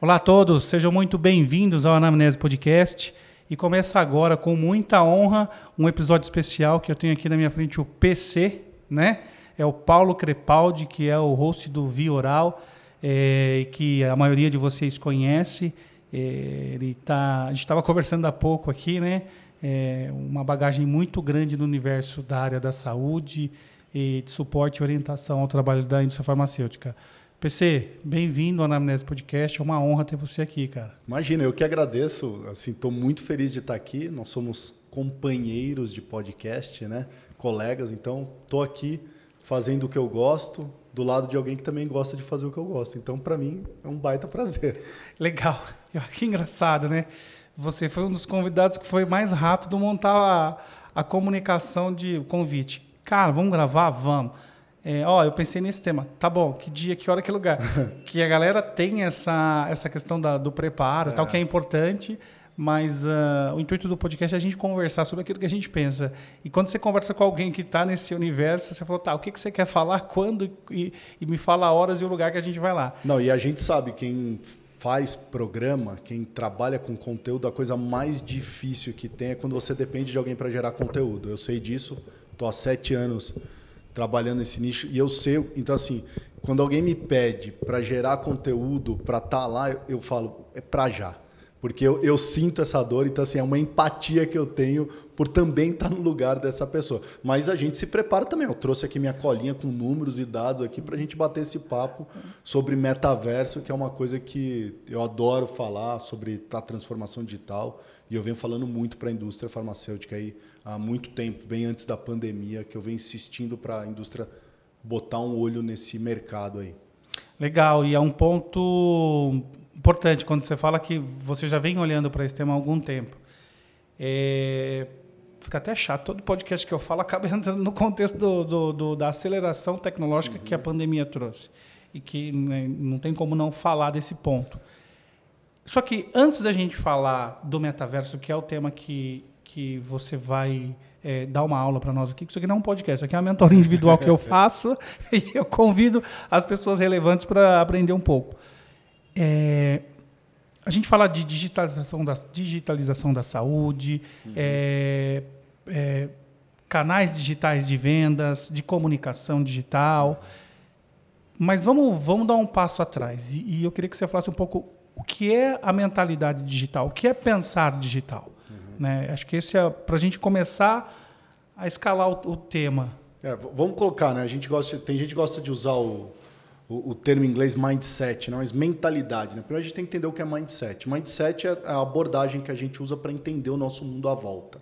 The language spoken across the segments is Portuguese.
Olá a todos, sejam muito bem-vindos ao Anamnese Podcast. E começa agora com muita honra um episódio especial que eu tenho aqui na minha frente o PC, né? É o Paulo Crepaldi, que é o host do Via Oral, é, que a maioria de vocês conhece. É, ele tá, a gente estava conversando há pouco aqui, né? É, uma bagagem muito grande no universo da área da saúde e de suporte e orientação ao trabalho da indústria farmacêutica. PC, bem-vindo ao Anamnese Podcast. É uma honra ter você aqui, cara. Imagina, eu que agradeço. Assim, estou muito feliz de estar aqui. Nós somos companheiros de podcast, né? Colegas. Então, estou aqui fazendo o que eu gosto, do lado de alguém que também gosta de fazer o que eu gosto. Então, para mim, é um baita prazer. Legal. Que engraçado, né? Você foi um dos convidados que foi mais rápido montar a, a comunicação de convite. Cara, vamos gravar? Vamos é, ó, eu pensei nesse tema. Tá bom, que dia, que hora, que lugar? que a galera tem essa, essa questão da, do preparo, é. tal, que é importante, mas uh, o intuito do podcast é a gente conversar sobre aquilo que a gente pensa. E quando você conversa com alguém que está nesse universo, você fala, tá, o que, que você quer falar, quando, e, e me fala horas e o lugar que a gente vai lá. Não, e a gente sabe, quem faz programa, quem trabalha com conteúdo, a coisa mais difícil que tem é quando você depende de alguém para gerar conteúdo. Eu sei disso, estou há sete anos trabalhando nesse nicho e eu sei, então assim, quando alguém me pede para gerar conteúdo, para estar tá lá, eu, eu, falo, é para já. Porque eu, eu, sinto essa dor, então assim, é uma empatia que eu tenho por também estar tá no lugar dessa pessoa. Mas a gente se prepara também. Eu trouxe aqui minha colinha com números e dados aqui para a gente bater esse papo sobre metaverso, que é uma coisa que eu adoro falar sobre a transformação digital. E eu venho falando muito para a indústria farmacêutica aí há muito tempo, bem antes da pandemia, que eu venho insistindo para a indústria botar um olho nesse mercado aí. Legal, e é um ponto importante quando você fala que você já vem olhando para esse tema há algum tempo. É, fica até chato, todo podcast que eu falo acaba entrando no contexto do, do, do da aceleração tecnológica uhum. que a pandemia trouxe. E que né, não tem como não falar desse ponto. Só que antes da gente falar do metaverso, que é o tema que, que você vai é, dar uma aula para nós aqui, que isso aqui não é um podcast, isso aqui é uma mentoria individual que eu faço e eu convido as pessoas relevantes para aprender um pouco. É, a gente fala de digitalização da, digitalização da saúde, uhum. é, é, canais digitais de vendas, de comunicação digital. Mas vamos, vamos dar um passo atrás. E, e eu queria que você falasse um pouco o que é a mentalidade digital, o que é pensar digital. Uhum. Né? Acho que esse é para a gente começar a escalar o, o tema. É, vamos colocar, né? A gente gosta, tem gente que gosta de usar o, o, o termo em inglês mindset, não, né? mas mentalidade. Né? Primeiro a gente tem que entender o que é mindset. Mindset é a abordagem que a gente usa para entender o nosso mundo à volta.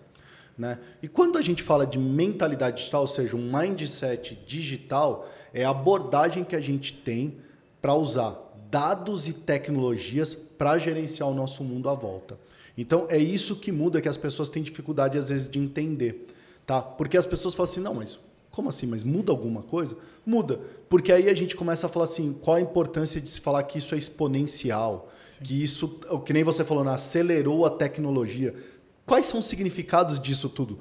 Né? E quando a gente fala de mentalidade digital, ou seja, um mindset digital, é a abordagem que a gente tem para usar dados e tecnologias para gerenciar o nosso mundo à volta. Então é isso que muda que as pessoas têm dificuldade às vezes de entender, tá? Porque as pessoas falam assim: "Não, mas como assim? Mas muda alguma coisa?" Muda, porque aí a gente começa a falar assim: qual a importância de se falar que isso é exponencial, Sim. que isso, que nem você falou, né, acelerou a tecnologia. Quais são os significados disso tudo?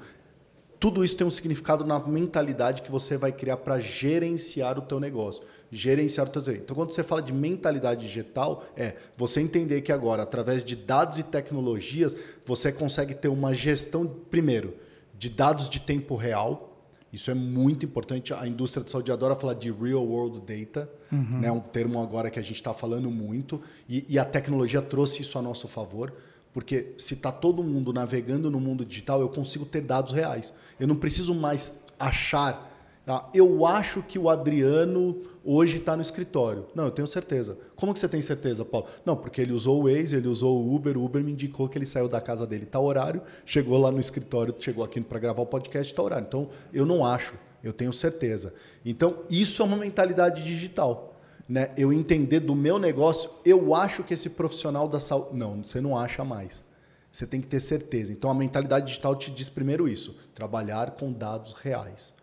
Tudo isso tem um significado na mentalidade que você vai criar para gerenciar o teu negócio gerenciar o teu desenho. Então, quando você fala de mentalidade digital, é você entender que agora, através de dados e tecnologias, você consegue ter uma gestão, primeiro, de dados de tempo real. Isso é muito importante. A indústria de saúde adora falar de real world data, uhum. né? um termo agora que a gente está falando muito, e, e a tecnologia trouxe isso a nosso favor. Porque se está todo mundo navegando no mundo digital, eu consigo ter dados reais. Eu não preciso mais achar Tá? Eu acho que o Adriano hoje está no escritório. Não, eu tenho certeza. Como que você tem certeza, Paulo? Não, porque ele usou o Waze, ele usou o Uber, o Uber me indicou que ele saiu da casa dele tal horário, chegou lá no escritório, chegou aqui para gravar o podcast tal horário. Então, eu não acho, eu tenho certeza. Então, isso é uma mentalidade digital. Né? Eu entender do meu negócio, eu acho que esse profissional da saúde. Não, você não acha mais. Você tem que ter certeza. Então, a mentalidade digital te diz primeiro isso: trabalhar com dados reais.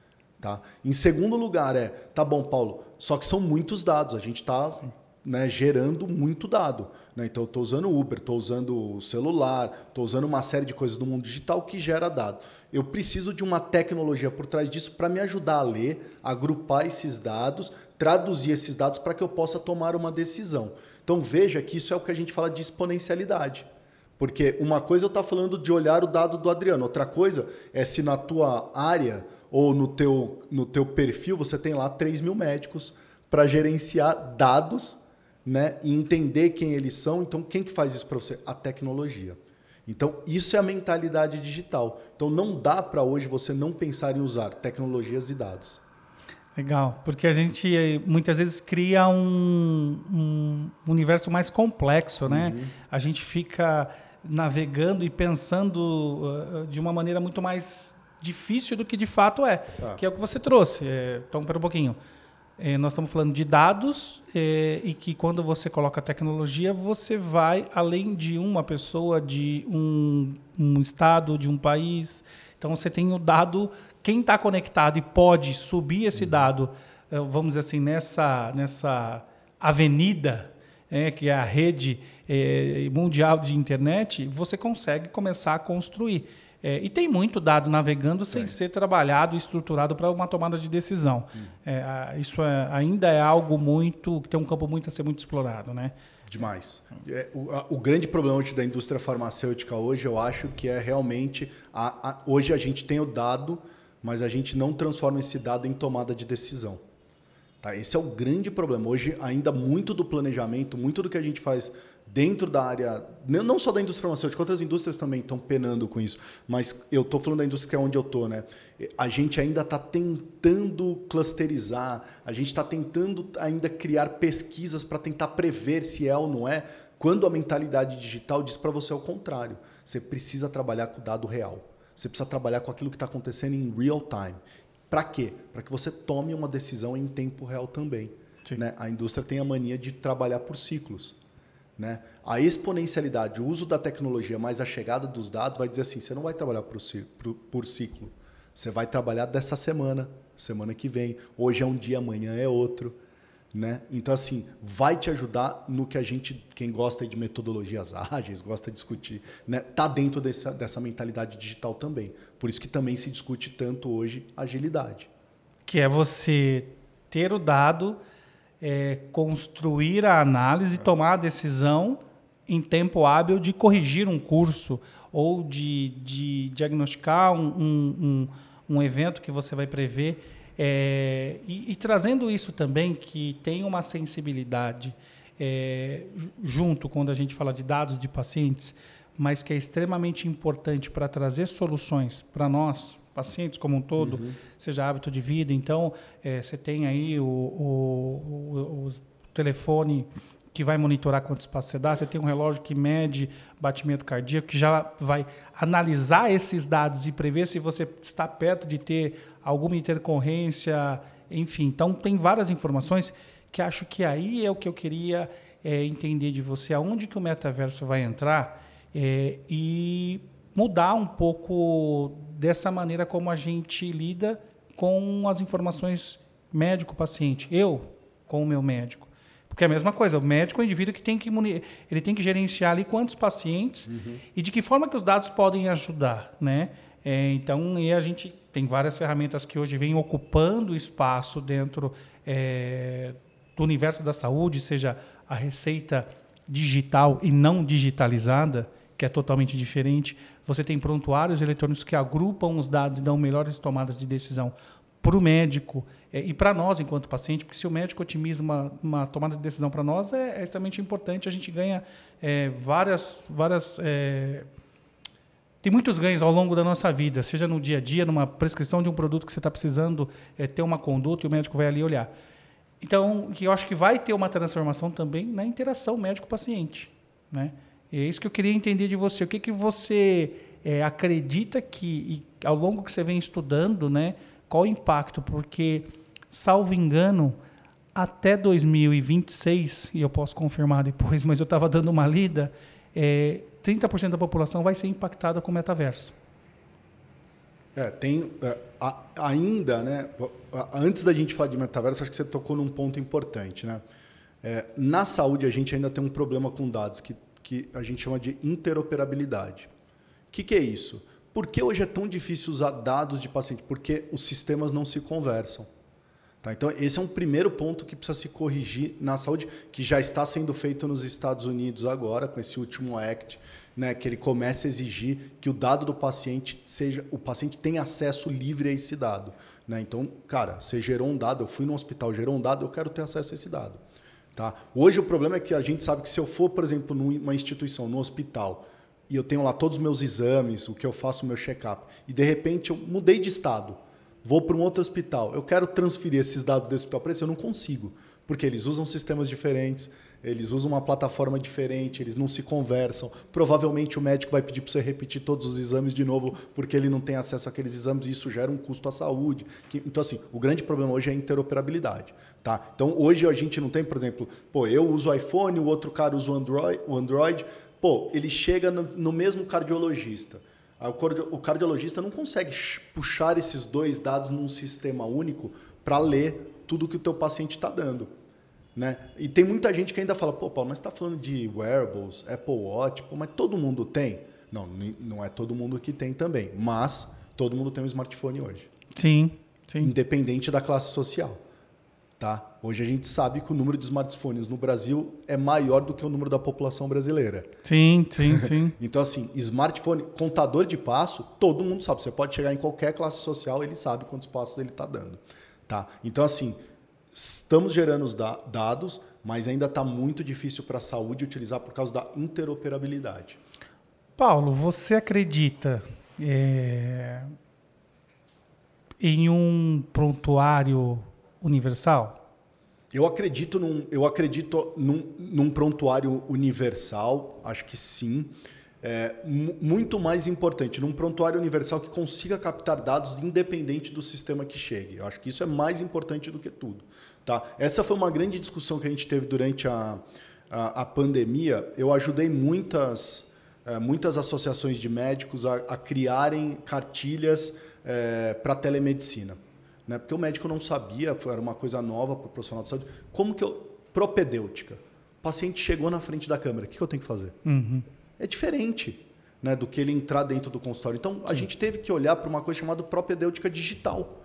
Tá? Em segundo lugar, é, tá bom, Paulo, só que são muitos dados, a gente está né, gerando muito dado. Né? Então, eu estou usando Uber, estou usando o celular, estou usando uma série de coisas do mundo digital que gera dado. Eu preciso de uma tecnologia por trás disso para me ajudar a ler, agrupar esses dados, traduzir esses dados para que eu possa tomar uma decisão. Então, veja que isso é o que a gente fala de exponencialidade. Porque uma coisa eu estou falando de olhar o dado do Adriano, outra coisa é se na tua área ou no teu, no teu perfil você tem lá 3 mil médicos para gerenciar dados né, e entender quem eles são. Então, quem que faz isso para você? A tecnologia. Então, isso é a mentalidade digital. Então, não dá para hoje você não pensar em usar tecnologias e dados. Legal, porque a gente eh, muitas vezes cria um, um universo mais complexo, né? Uhum. A gente fica navegando e pensando uh, de uma maneira muito mais difícil do que de fato é, ah. que é o que você trouxe. É, então, para um pouquinho. É, nós estamos falando de dados é, e que quando você coloca tecnologia, você vai além de uma pessoa, de um, um estado, de um país. Então você tem o dado, quem está conectado e pode subir esse uhum. dado, é, vamos dizer assim, nessa, nessa avenida, é, que é a rede é, mundial de internet, você consegue começar a construir. É, e tem muito dado navegando sem ser trabalhado e estruturado para uma tomada de decisão. Hum. É, isso é, ainda é algo muito que tem um campo muito a ser muito explorado, né? Demais. É, o, a, o, grande problema hoje da indústria farmacêutica hoje, eu acho que é realmente a, a, hoje a gente tem o dado, mas a gente não transforma esse dado em tomada de decisão. Tá? Esse é o grande problema. Hoje ainda muito do planejamento, muito do que a gente faz dentro da área, não só da indústria farmacêutica, outras indústrias também estão penando com isso, mas eu estou falando da indústria que é onde eu estou, né? A gente ainda está tentando clusterizar, a gente está tentando ainda criar pesquisas para tentar prever se é ou não é, quando a mentalidade digital diz para você o contrário. Você precisa trabalhar com o dado real. Você precisa trabalhar com aquilo que está acontecendo em real time. Para quê? Para que você tome uma decisão em tempo real também. Né? A indústria tem a mania de trabalhar por ciclos. Né? A exponencialidade, o uso da tecnologia, mais a chegada dos dados, vai dizer assim: você não vai trabalhar por, por, ciclo. Você vai trabalhar dessa semana, semana que vem. Hoje é um dia, amanhã é outro. Né? Então, assim, vai te ajudar no que a gente, quem gosta de metodologias ágeis, gosta de discutir, né? tá dentro dessa, dessa mentalidade digital também. Por isso que também se discute tanto hoje agilidade. Que é você ter o dado é, construir a análise tomar a decisão em tempo hábil de corrigir um curso ou de, de diagnosticar um, um, um, um evento que você vai prever. É, e, e, trazendo isso também, que tem uma sensibilidade é, junto quando a gente fala de dados de pacientes, mas que é extremamente importante para trazer soluções para nós, pacientes como um todo, uhum. seja hábito de vida. Então, é, você tem aí o, o, o, o, telefone que vai monitorar quantos passos você dá, você tem um relógio que mede batimento cardíaco, que já vai analisar esses dados e prever se você está perto de ter alguma intercorrência, enfim. Então, tem várias informações que acho que aí é o que eu queria é, entender de você, aonde que o metaverso vai entrar é, e mudar um pouco dessa maneira como a gente lida com as informações médico-paciente. Eu, com o meu médico. Porque é a mesma coisa, o médico é o indivíduo que tem que ele tem que gerenciar ali quantos pacientes uhum. e de que forma que os dados podem ajudar, né? É, então, e a gente tem várias ferramentas que hoje vêm ocupando espaço dentro é, do universo da saúde, seja a receita digital e não digitalizada, que é totalmente diferente. Você tem prontuários eletrônicos que agrupam os dados e dão melhores tomadas de decisão para o médico é, e para nós enquanto paciente, porque se o médico otimiza uma, uma tomada de decisão para nós é, é, extremamente importante. A gente ganha é, várias, várias é, tem muitos ganhos ao longo da nossa vida, seja no dia a dia, numa prescrição de um produto que você está precisando ter uma conduta e o médico vai ali olhar. Então, eu acho que vai ter uma transformação também na interação médico-paciente, né? É isso que eu queria entender de você. O que, que você é, acredita que, ao longo que você vem estudando, né, qual o impacto? Porque, salvo engano, até 2026, e eu posso confirmar depois, mas eu estava dando uma lida, é, 30% da população vai ser impactada com o metaverso. É, tem é, a, ainda, né? Antes da gente falar de metaverso, acho que você tocou num ponto importante, né? É, na saúde, a gente ainda tem um problema com dados que, que a gente chama de interoperabilidade. O que, que é isso? Por que hoje é tão difícil usar dados de paciente? Porque os sistemas não se conversam. Tá? Então, esse é um primeiro ponto que precisa se corrigir na saúde, que já está sendo feito nos Estados Unidos agora, com esse último ACT, né, que ele começa a exigir que o dado do paciente seja. O paciente tenha acesso livre a esse dado. Né? Então, cara, você gerou um dado, eu fui no hospital, gerou um dado, eu quero ter acesso a esse dado. Tá? Hoje o problema é que a gente sabe que se eu for, por exemplo, numa instituição, no hospital, e eu tenho lá todos os meus exames, o que eu faço, o meu check-up, e de repente eu mudei de estado, vou para um outro hospital, eu quero transferir esses dados desse hospital para esse, eu não consigo, porque eles usam sistemas diferentes, eles usam uma plataforma diferente, eles não se conversam. Provavelmente o médico vai pedir para você repetir todos os exames de novo, porque ele não tem acesso àqueles exames e isso gera um custo à saúde. Então, assim, o grande problema hoje é a interoperabilidade. Tá? Então, hoje a gente não tem, por exemplo, pô, eu uso o iPhone, o outro cara usa o Android, o Android pô, ele chega no, no mesmo cardiologista. O cardiologista não consegue puxar esses dois dados num sistema único para ler tudo que o teu paciente está dando. Né? E tem muita gente que ainda fala, pô, Paulo, mas você está falando de wearables, Apple Watch, pô, mas todo mundo tem? Não, não é todo mundo que tem também, mas todo mundo tem um smartphone hoje. Sim, sim. Independente da classe social. Tá? Hoje a gente sabe que o número de smartphones no Brasil é maior do que o número da população brasileira. Sim, sim, sim. então, assim, smartphone, contador de passo, todo mundo sabe. Você pode chegar em qualquer classe social, ele sabe quantos passos ele está dando. Tá? Então, assim, Estamos gerando os da dados, mas ainda está muito difícil para a saúde utilizar por causa da interoperabilidade. Paulo, você acredita é, em um prontuário universal? Eu acredito num, eu acredito num, num prontuário universal, acho que sim é, muito mais importante, num prontuário universal que consiga captar dados independente do sistema que chegue. Eu acho que isso é mais importante do que tudo. Tá? Essa foi uma grande discussão que a gente teve durante a, a, a pandemia. Eu ajudei muitas, é, muitas associações de médicos a, a criarem cartilhas é, para telemedicina. Né? Porque o médico não sabia, era uma coisa nova para o profissional de saúde. Como que eu. Propedêutica. O paciente chegou na frente da câmera, o que eu tenho que fazer? Uhum é diferente né, do que ele entrar dentro do consultório. Então, a Sim. gente teve que olhar para uma coisa chamada propedêutica digital.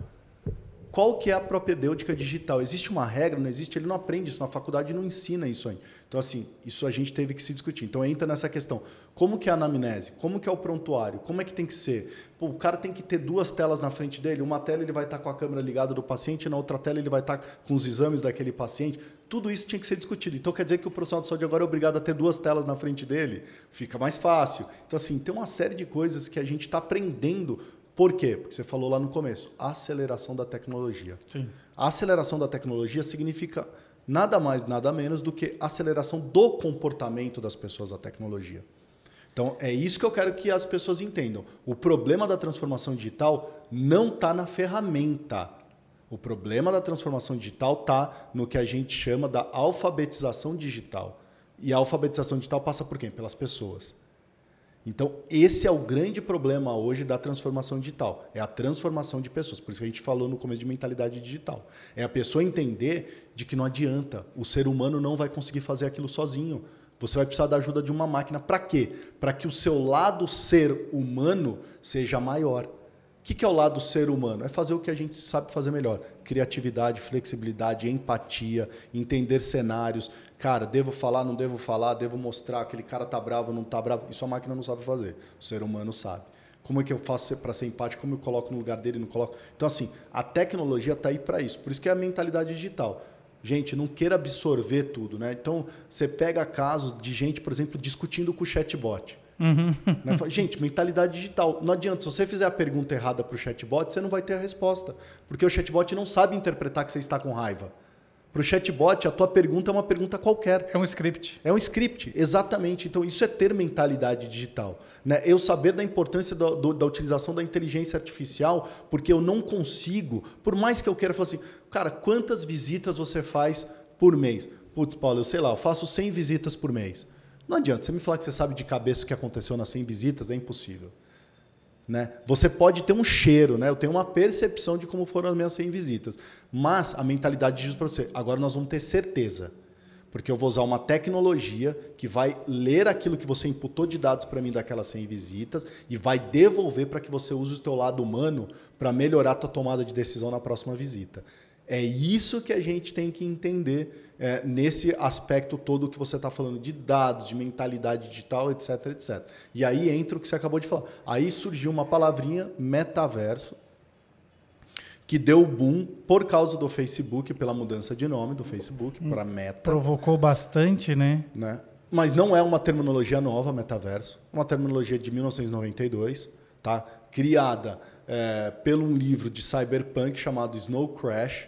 Qual que é a propedêutica digital? Existe uma regra? Não existe? Ele não aprende isso na faculdade, não ensina isso aí. Então, assim, isso a gente teve que se discutir. Então, entra nessa questão. Como que é a anamnese? Como que é o prontuário? Como é que tem que ser? Pô, o cara tem que ter duas telas na frente dele. Uma tela ele vai estar com a câmera ligada do paciente, na outra tela ele vai estar com os exames daquele paciente. Tudo isso tinha que ser discutido. Então, quer dizer que o profissional de saúde agora é obrigado a ter duas telas na frente dele? Fica mais fácil. Então, assim, tem uma série de coisas que a gente está aprendendo por quê? Porque você falou lá no começo, aceleração da tecnologia. Sim. A aceleração da tecnologia significa nada mais, nada menos do que aceleração do comportamento das pessoas à tecnologia. Então, é isso que eu quero que as pessoas entendam. O problema da transformação digital não está na ferramenta. O problema da transformação digital está no que a gente chama da alfabetização digital. E a alfabetização digital passa por quem? Pelas pessoas. Então, esse é o grande problema hoje da transformação digital. É a transformação de pessoas. Por isso que a gente falou no começo de mentalidade digital. É a pessoa entender de que não adianta. O ser humano não vai conseguir fazer aquilo sozinho. Você vai precisar da ajuda de uma máquina. Para quê? Para que o seu lado ser humano seja maior. O que é o lado ser humano? É fazer o que a gente sabe fazer melhor: criatividade, flexibilidade, empatia, entender cenários, Cara, devo falar, não devo falar, devo mostrar, aquele cara tá bravo, não tá bravo. Isso a máquina não sabe fazer. O ser humano sabe. Como é que eu faço para ser empático? Como eu coloco no lugar dele, não coloco? Então, assim, a tecnologia está aí para isso. Por isso que é a mentalidade digital. Gente, não queira absorver tudo, né? Então, você pega casos de gente, por exemplo, discutindo com o chatbot. Uhum. Né? Gente, mentalidade digital. Não adianta, se você fizer a pergunta errada para o chatbot, você não vai ter a resposta. Porque o chatbot não sabe interpretar que você está com raiva. Para o chatbot, a tua pergunta é uma pergunta qualquer. É um script. É um script, exatamente. Então, isso é ter mentalidade digital. Né? Eu saber da importância do, do, da utilização da inteligência artificial, porque eu não consigo, por mais que eu queira falar assim, cara, quantas visitas você faz por mês? Putz, Paulo, eu sei lá, eu faço 100 visitas por mês. Não adianta, você me falar que você sabe de cabeça o que aconteceu nas 100 visitas, é impossível. Né? Você pode ter um cheiro, né? eu tenho uma percepção de como foram as minhas 100 visitas, mas a mentalidade diz para você, agora nós vamos ter certeza. Porque eu vou usar uma tecnologia que vai ler aquilo que você imputou de dados para mim daquelas 100 visitas e vai devolver para que você use o teu lado humano para melhorar a tua tomada de decisão na próxima visita. É isso que a gente tem que entender é, nesse aspecto todo que você está falando de dados, de mentalidade digital, etc, etc. E aí entra o que você acabou de falar. Aí surgiu uma palavrinha, metaverso, que deu boom por causa do Facebook, pela mudança de nome do Facebook para Meta. Provocou bastante, né? né? Mas não é uma terminologia nova, metaverso. É uma terminologia de 1992, tá? criada é, pelo um livro de cyberpunk chamado Snow Crash,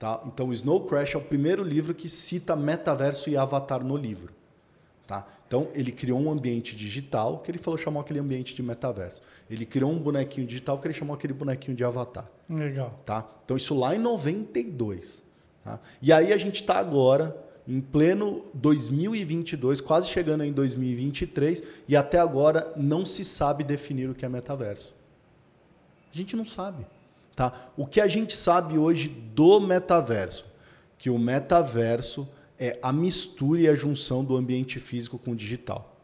Tá? Então, o Snow Crash é o primeiro livro que cita metaverso e avatar no livro. Tá? Então, ele criou um ambiente digital que ele falou chamou aquele ambiente de metaverso. Ele criou um bonequinho digital que ele chamou aquele bonequinho de avatar. Legal. Tá? Então, isso lá em 92. Tá? E aí a gente está agora em pleno 2022, quase chegando em 2023, e até agora não se sabe definir o que é metaverso. A gente não sabe. Tá? O que a gente sabe hoje do metaverso? Que o metaverso é a mistura e a junção do ambiente físico com o digital.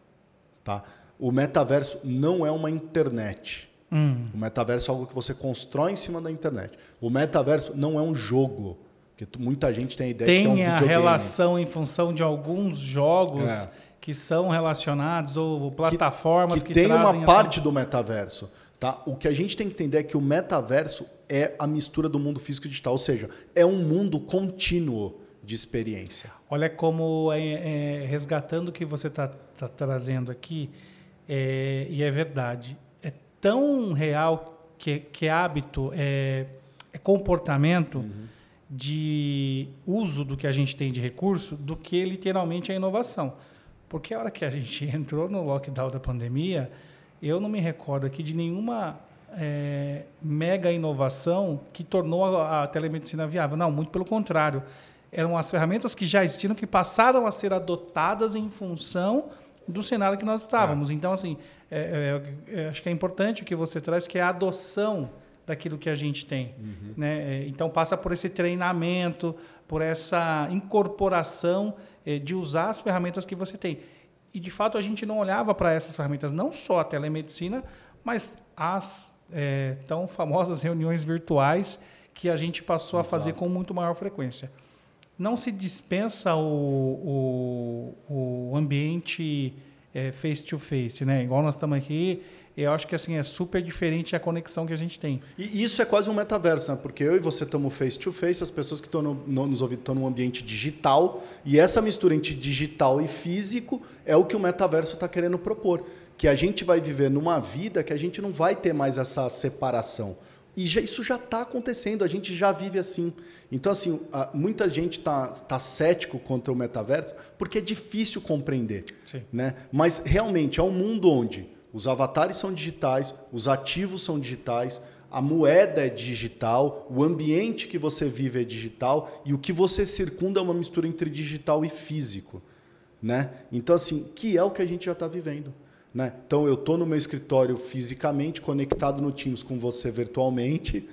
Tá? O metaverso não é uma internet. Hum. O metaverso é algo que você constrói em cima da internet. O metaverso não é um jogo. Que muita gente tem a ideia tem de que é um videogame. Tem a relação em função de alguns jogos é. que são relacionados ou plataformas que, que, que tem uma parte do metaverso. Tá? O que a gente tem que entender é que o metaverso é a mistura do mundo físico e digital, ou seja, é um mundo contínuo de experiência. Olha como é, é, resgatando o que você está tá trazendo aqui, é, e é verdade, é tão real que, que é hábito, é, é comportamento uhum. de uso do que a gente tem de recurso do que literalmente a inovação. Porque a hora que a gente entrou no lockdown da pandemia, eu não me recordo aqui de nenhuma é, mega inovação que tornou a, a, telemedicina viável. Não, muito pelo contrário. Eram as ferramentas que já existiam que passaram a ser adotadas em função do cenário que nós estávamos. É. Então, assim, é, é, é acho que é importante o que você traz, que é a adoção daquilo que a gente tem. Uhum. Né? É, então, passa por esse treinamento, por essa incorporação de usar as ferramentas que você tem. E, de fato, a gente não olhava para essas ferramentas, não só a telemedicina, mas as é, tão famosas reuniões virtuais que a gente passou Exato. a fazer com muito maior frequência. Não se dispensa o, o, o ambiente é, face-to-face, -face, né? Igual nós estamos aqui, eu acho que assim é super diferente a conexão que a gente tem. E isso é quase um metaverso, né? Porque eu e você estamos face to face, as pessoas que estão no, no, nos ouvindo estão num ambiente digital, e essa mistura entre digital e físico é o que o metaverso está querendo propor. Que a gente vai viver numa vida que a gente não vai ter mais essa separação. E já, isso já está acontecendo, a gente já vive assim. Então, assim, muita gente está tá cético contra o metaverso porque é difícil compreender. Sim. Né? Mas realmente é um mundo onde os avatares são digitais, os ativos são digitais, a moeda é digital, o ambiente que você vive é digital e o que você circunda é uma mistura entre digital e físico. Né? Então, assim, que é o que a gente já está vivendo. Né? Então, eu estou no meu escritório fisicamente, conectado no Teams com você virtualmente,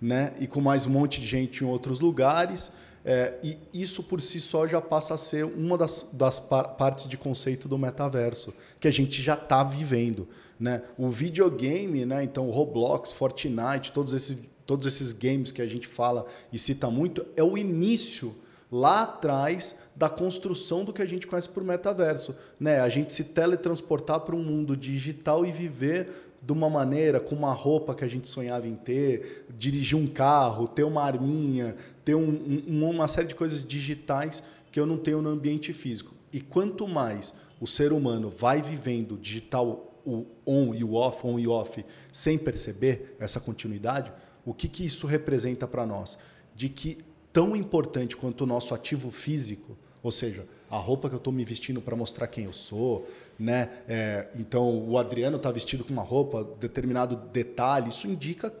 né? e com mais um monte de gente em outros lugares. É, e isso por si só já passa a ser uma das, das par partes de conceito do metaverso, que a gente já está vivendo. Né? O videogame, né? então Roblox, Fortnite, todos esses, todos esses games que a gente fala e cita muito, é o início lá atrás da construção do que a gente conhece por metaverso. Né? A gente se teletransportar para um mundo digital e viver de uma maneira, com uma roupa que a gente sonhava em ter, dirigir um carro, ter uma arminha, ter um, um, uma série de coisas digitais que eu não tenho no ambiente físico. E quanto mais o ser humano vai vivendo digital, o on e o off, on e off, sem perceber essa continuidade, o que, que isso representa para nós? De que tão importante quanto o nosso ativo físico, ou seja, a roupa que eu estou me vestindo para mostrar quem eu sou, né? É, então o Adriano está vestido com uma roupa, determinado detalhe, isso indica o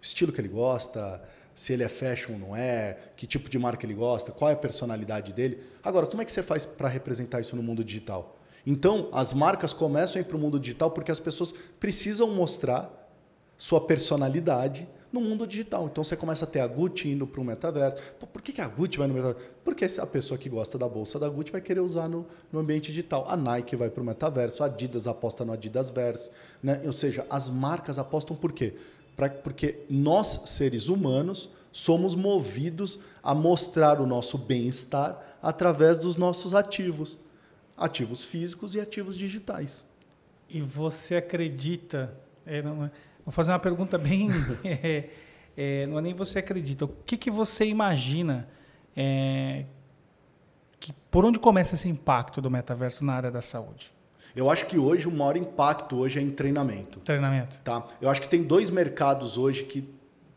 estilo que ele gosta, se ele é fashion ou não é, que tipo de marca ele gosta, qual é a personalidade dele. Agora, como é que você faz para representar isso no mundo digital? Então, as marcas começam a ir para o mundo digital porque as pessoas precisam mostrar sua personalidade no mundo digital. Então você começa a ter a Gucci indo para o metaverso. Por que, que a Gucci vai no metaverso? Porque a pessoa que gosta da bolsa da Gucci vai querer usar no, no ambiente digital. A Nike vai para o metaverso, a Adidas aposta no Adidas Verse. Né? Ou seja, as marcas apostam por quê? Pra, porque nós, seres humanos, somos movidos a mostrar o nosso bem-estar através dos nossos ativos. Ativos físicos e ativos digitais. E você acredita... É, não, é, vou fazer uma pergunta bem... é, é, não é nem você acredita. O que, que você imagina... É, que, por onde começa esse impacto do metaverso na área da saúde? Eu acho que hoje o maior impacto hoje é em treinamento. Treinamento. Tá? Eu acho que tem dois mercados hoje que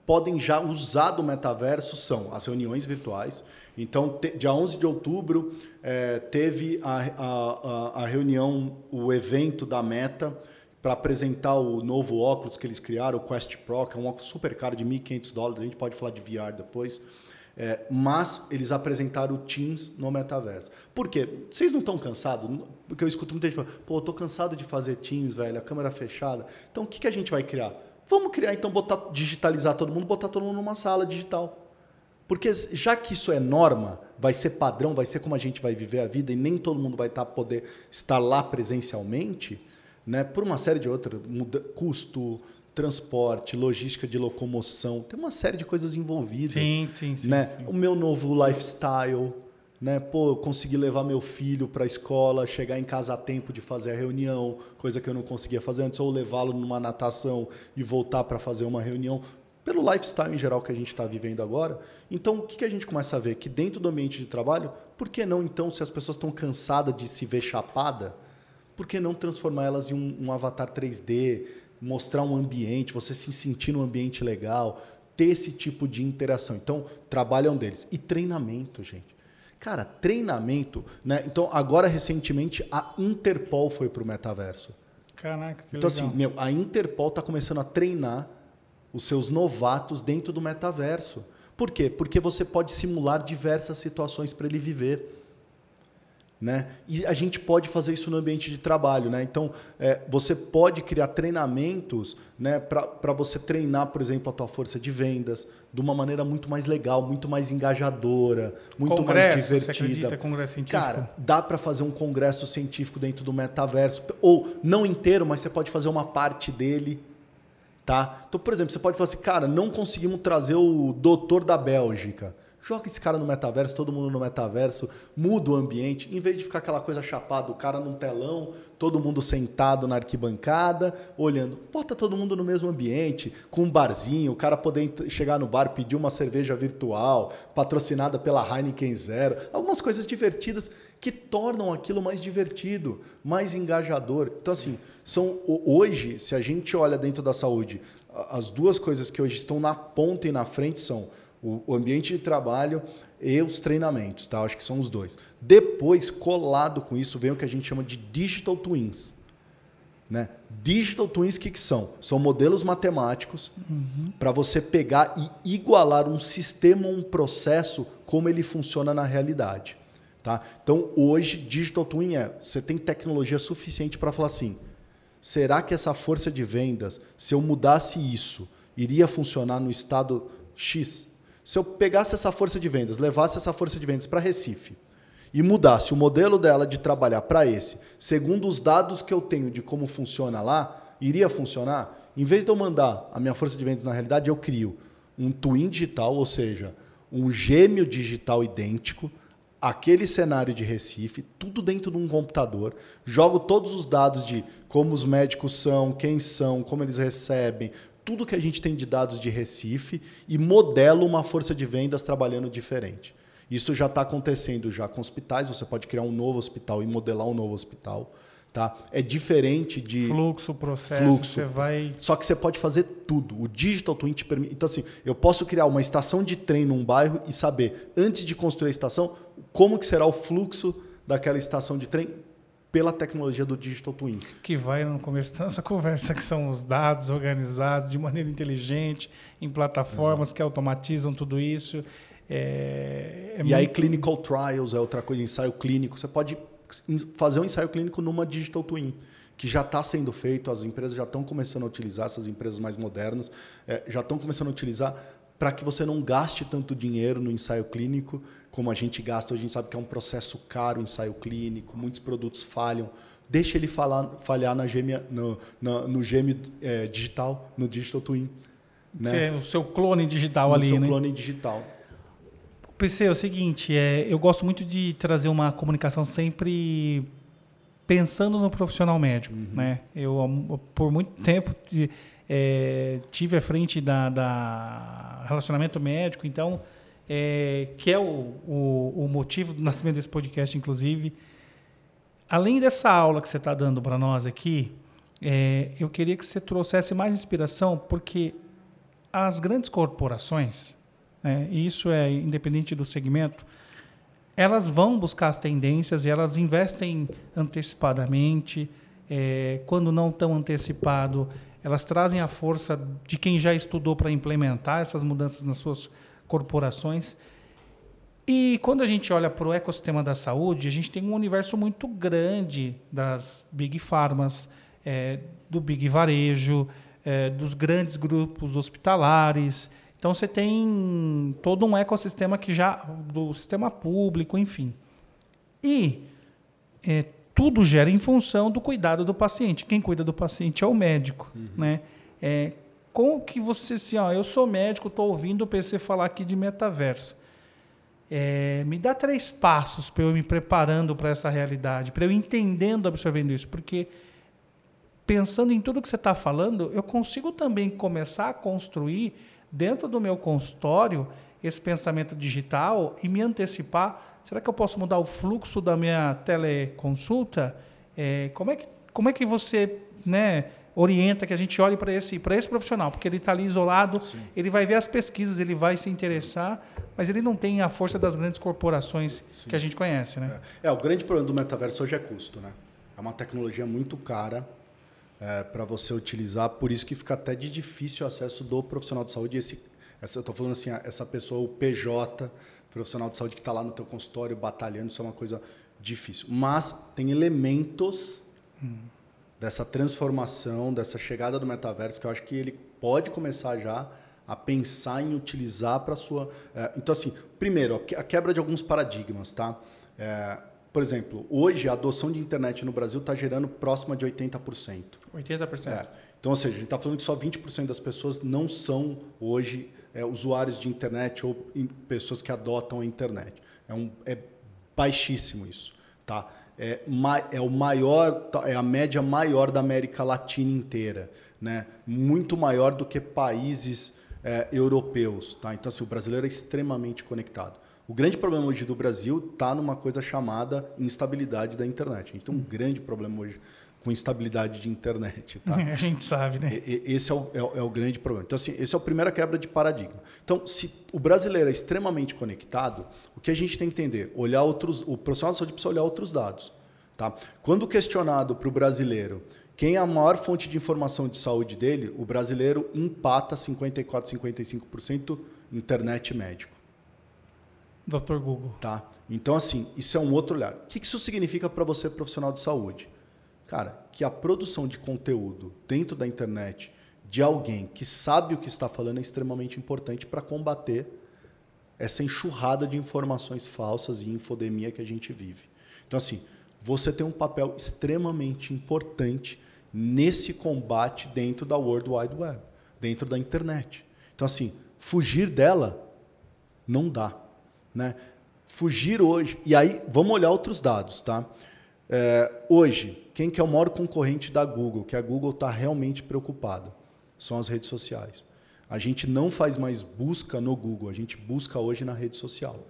podem já usar do metaverso são as reuniões virtuais. Então, te, dia 11 de outubro, é, teve a, a, a, reunião, o evento da Meta para apresentar o novo óculos que eles criaram, o Quest Pro, que é um óculos super caro de 1.500 dólares. A gente pode falar de VR depois. É, mas eles apresentaram o Teams no metaverso. Por quê? Vocês não estão cansados? Porque eu escuto muita gente falando, pô, eu tô cansado de fazer Teams, velho, a câmera fechada. Então, o que, que a gente vai criar? Vamos criar, então, botar, digitalizar todo mundo, botar todo mundo numa sala digital. Porque já que isso é norma, vai ser padrão, vai ser como a gente vai viver a vida e nem todo mundo vai tá, poder estar lá presencialmente, né, por uma série de outras, custo, transporte, logística de locomoção, tem uma série de coisas envolvidas. Sim, sim, sim. Né? sim. O meu novo lifestyle, né? Pô, eu consegui levar meu filho para a escola, chegar em casa a tempo de fazer a reunião, coisa que eu não conseguia fazer antes, ou levá-lo numa natação e voltar para fazer uma reunião. Pelo lifestyle em geral que a gente está vivendo agora. Então, o que, que a gente começa a ver? Que dentro do ambiente de trabalho, por que não, então, se as pessoas estão cansadas de se ver chapada, por que não transformar elas em um, um avatar 3D, mostrar um ambiente, você se sentir num ambiente legal, ter esse tipo de interação. Então, trabalho é um deles. E treinamento, gente. Cara, treinamento, né? Então, agora recentemente a Interpol foi para o metaverso. Caraca, que Então, legal. assim, meu, a Interpol está começando a treinar os seus novatos dentro do metaverso. Por quê? Porque você pode simular diversas situações para ele viver. Né? E a gente pode fazer isso no ambiente de trabalho. Né? Então, é, você pode criar treinamentos né, para você treinar, por exemplo, a tua força de vendas de uma maneira muito mais legal, muito mais engajadora, muito congresso, mais divertida. Você acredita, congresso científico? Cara, dá para fazer um congresso científico dentro do metaverso. Ou não inteiro, mas você pode fazer uma parte dele. Tá? Então, por exemplo, você pode falar assim, cara, não conseguimos trazer o doutor da Bélgica. Joga esse cara no metaverso, todo mundo no metaverso, muda o ambiente, em vez de ficar aquela coisa chapada, o cara num telão, todo mundo sentado na arquibancada, olhando. Bota todo mundo no mesmo ambiente, com um barzinho, o cara poder chegar no bar, pedir uma cerveja virtual, patrocinada pela Heineken Zero. Algumas coisas divertidas que tornam aquilo mais divertido, mais engajador. Então, assim, são hoje, se a gente olha dentro da saúde, as duas coisas que hoje estão na ponta e na frente são o ambiente de trabalho e os treinamentos, tá? Acho que são os dois. Depois, colado com isso, vem o que a gente chama de digital twins. Né? Digital twins, o que, que são? São modelos matemáticos uhum. para você pegar e igualar um sistema, um processo, como ele funciona na realidade. Tá? Então, hoje, digital twin é, você tem tecnologia suficiente para falar assim, será que essa força de vendas, se eu mudasse isso, iria funcionar no estado X? Se eu pegasse essa força de vendas, levasse essa força de vendas para Recife e mudasse o modelo dela de trabalhar para esse, segundo os dados que eu tenho de como funciona lá, iria funcionar? Em vez de eu mandar a minha força de vendas na realidade, eu crio um twin digital, ou seja, um gêmeo digital idêntico, aquele cenário de Recife, tudo dentro de um computador, jogo todos os dados de como os médicos são, quem são, como eles recebem, tudo que a gente tem de dados de Recife e modela uma força de vendas trabalhando diferente. Isso já está acontecendo já com hospitais. Você pode criar um novo hospital e modelar um novo hospital. Tá? É diferente de fluxo, processo. Fluxo. Você vai. Só que você pode fazer tudo. O digital twin te permite. Então assim, eu posso criar uma estação de trem num bairro e saber antes de construir a estação como que será o fluxo daquela estação de trem pela tecnologia do Digital Twin. Que vai no começo da nossa conversa, que são os dados organizados de maneira inteligente, em plataformas Exato. que automatizam tudo isso. É, é e muito... aí, clinical trials é outra coisa, ensaio clínico. Você pode fazer um ensaio clínico numa Digital Twin. que já está sendo feito, as empresas já estão começando a utilizar, essas empresas mais modernas, é, já estão começando a utilizar para que você não gaste tanto dinheiro no ensaio clínico como a gente gasta. A gente sabe que é um processo caro o ensaio clínico, muitos produtos falham. Deixa ele falar, falhar na gêmea, no, no, no gêmeo é, digital, no Digital Twin. Né? o seu clone digital no ali, seu né? clone digital. PC, é o seguinte, é, eu gosto muito de trazer uma comunicação sempre pensando no profissional médico, uhum. né? Eu por muito tempo é, tive à frente da, da relacionamento médico, então é, que é o, o, o, motivo do nascimento desse podcast, inclusive. Além dessa aula que você está dando para nós aqui, é, eu queria que você trouxesse mais inspiração, porque as grandes corporações, né, e isso é independente do segmento, elas vão buscar as tendências e elas investem antecipadamente. É, quando não tão antecipado, elas trazem a força de quem já estudou para implementar essas mudanças nas suas corporações. E quando a gente olha para o ecossistema da saúde, a gente tem um universo muito grande das big farmas, é, do big varejo, é, dos grandes grupos hospitalares. Então você tem todo um ecossistema que já do sistema público, enfim. E é, tudo gera em função do cuidado do paciente. Quem cuida do paciente é o médico, uhum. né? É, como que você assim, ó, eu sou médico, estou ouvindo o PC falar aqui de metaverso. É, me dá três passos para eu me preparando para essa realidade, para eu entendendo, absorvendo isso, porque pensando em tudo que você está falando, eu consigo também começar a construir dentro do meu consultório esse pensamento digital e me antecipar. Será que eu posso mudar o fluxo da minha teleconsulta? É, como, é que, como é que você, né? orienta que a gente olhe para esse, esse profissional, porque ele está ali isolado, Sim. ele vai ver as pesquisas, ele vai se interessar, mas ele não tem a força das grandes corporações Sim. que a gente conhece. Né? É. é. o grande problema do metaverso hoje é custo. Né? É uma tecnologia muito cara é, para você utilizar, por isso que fica até de difícil acesso do profissional de saúde. Esse, essa, eu estou falando assim, essa pessoa, o PJ, profissional de saúde que está lá no teu consultório batalhando, isso é uma coisa difícil. Mas tem elementos... Hum dessa transformação, dessa chegada do metaverso, que eu acho que ele pode começar já a pensar em utilizar para sua. É, então, assim, primeiro, a quebra de alguns paradigmas, tá? É, por exemplo, hoje a adoção de internet no Brasil está gerando próxima de 80%. 80%. É. Então, ou seja, a gente está falando que só 20% das pessoas não são hoje é, usuários de internet ou pessoas que adotam a internet. É, um, é baixíssimo isso. Tá? é, é o maior, é a média maior da América Latina inteira, né? Muito maior do que países é, europeus, tá? Então assim, o brasileiro é extremamente conectado. O grande problema hoje do Brasil está numa coisa chamada instabilidade da internet. A gente tem um grande problema hoje com instabilidade de internet. Tá? A gente sabe, né? Esse é o, é, é o, grande problema. Então, assim, esse é a primeira quebra de paradigma. Então, se o brasileiro é extremamente conectado, o que a gente tem que entender? Olhar outros, o profissional de saúde precisa olhar outros dados. Tá? Quando questionado para o brasileiro quem é a maior fonte de informação de saúde dele, o brasileiro empata 54, 55% internet médico. Dr. Google. Tá? Então, assim, isso é um outro olhar. O que isso significa para você, profissional de saúde? Cara, que a produção de conteúdo dentro da internet de alguém que sabe o que está falando é extremamente importante para combater essa enxurrada de informações falsas e infodemia que a gente vive. Então, assim, você tem um papel extremamente importante nesse combate dentro da World Wide Web, dentro da internet. Então, assim, fugir dela não dá. Né? Fugir hoje. E aí, vamos olhar outros dados. Tá? É, hoje, quem que é o maior concorrente da Google, que a Google está realmente preocupado? São as redes sociais. A gente não faz mais busca no Google, a gente busca hoje na rede social.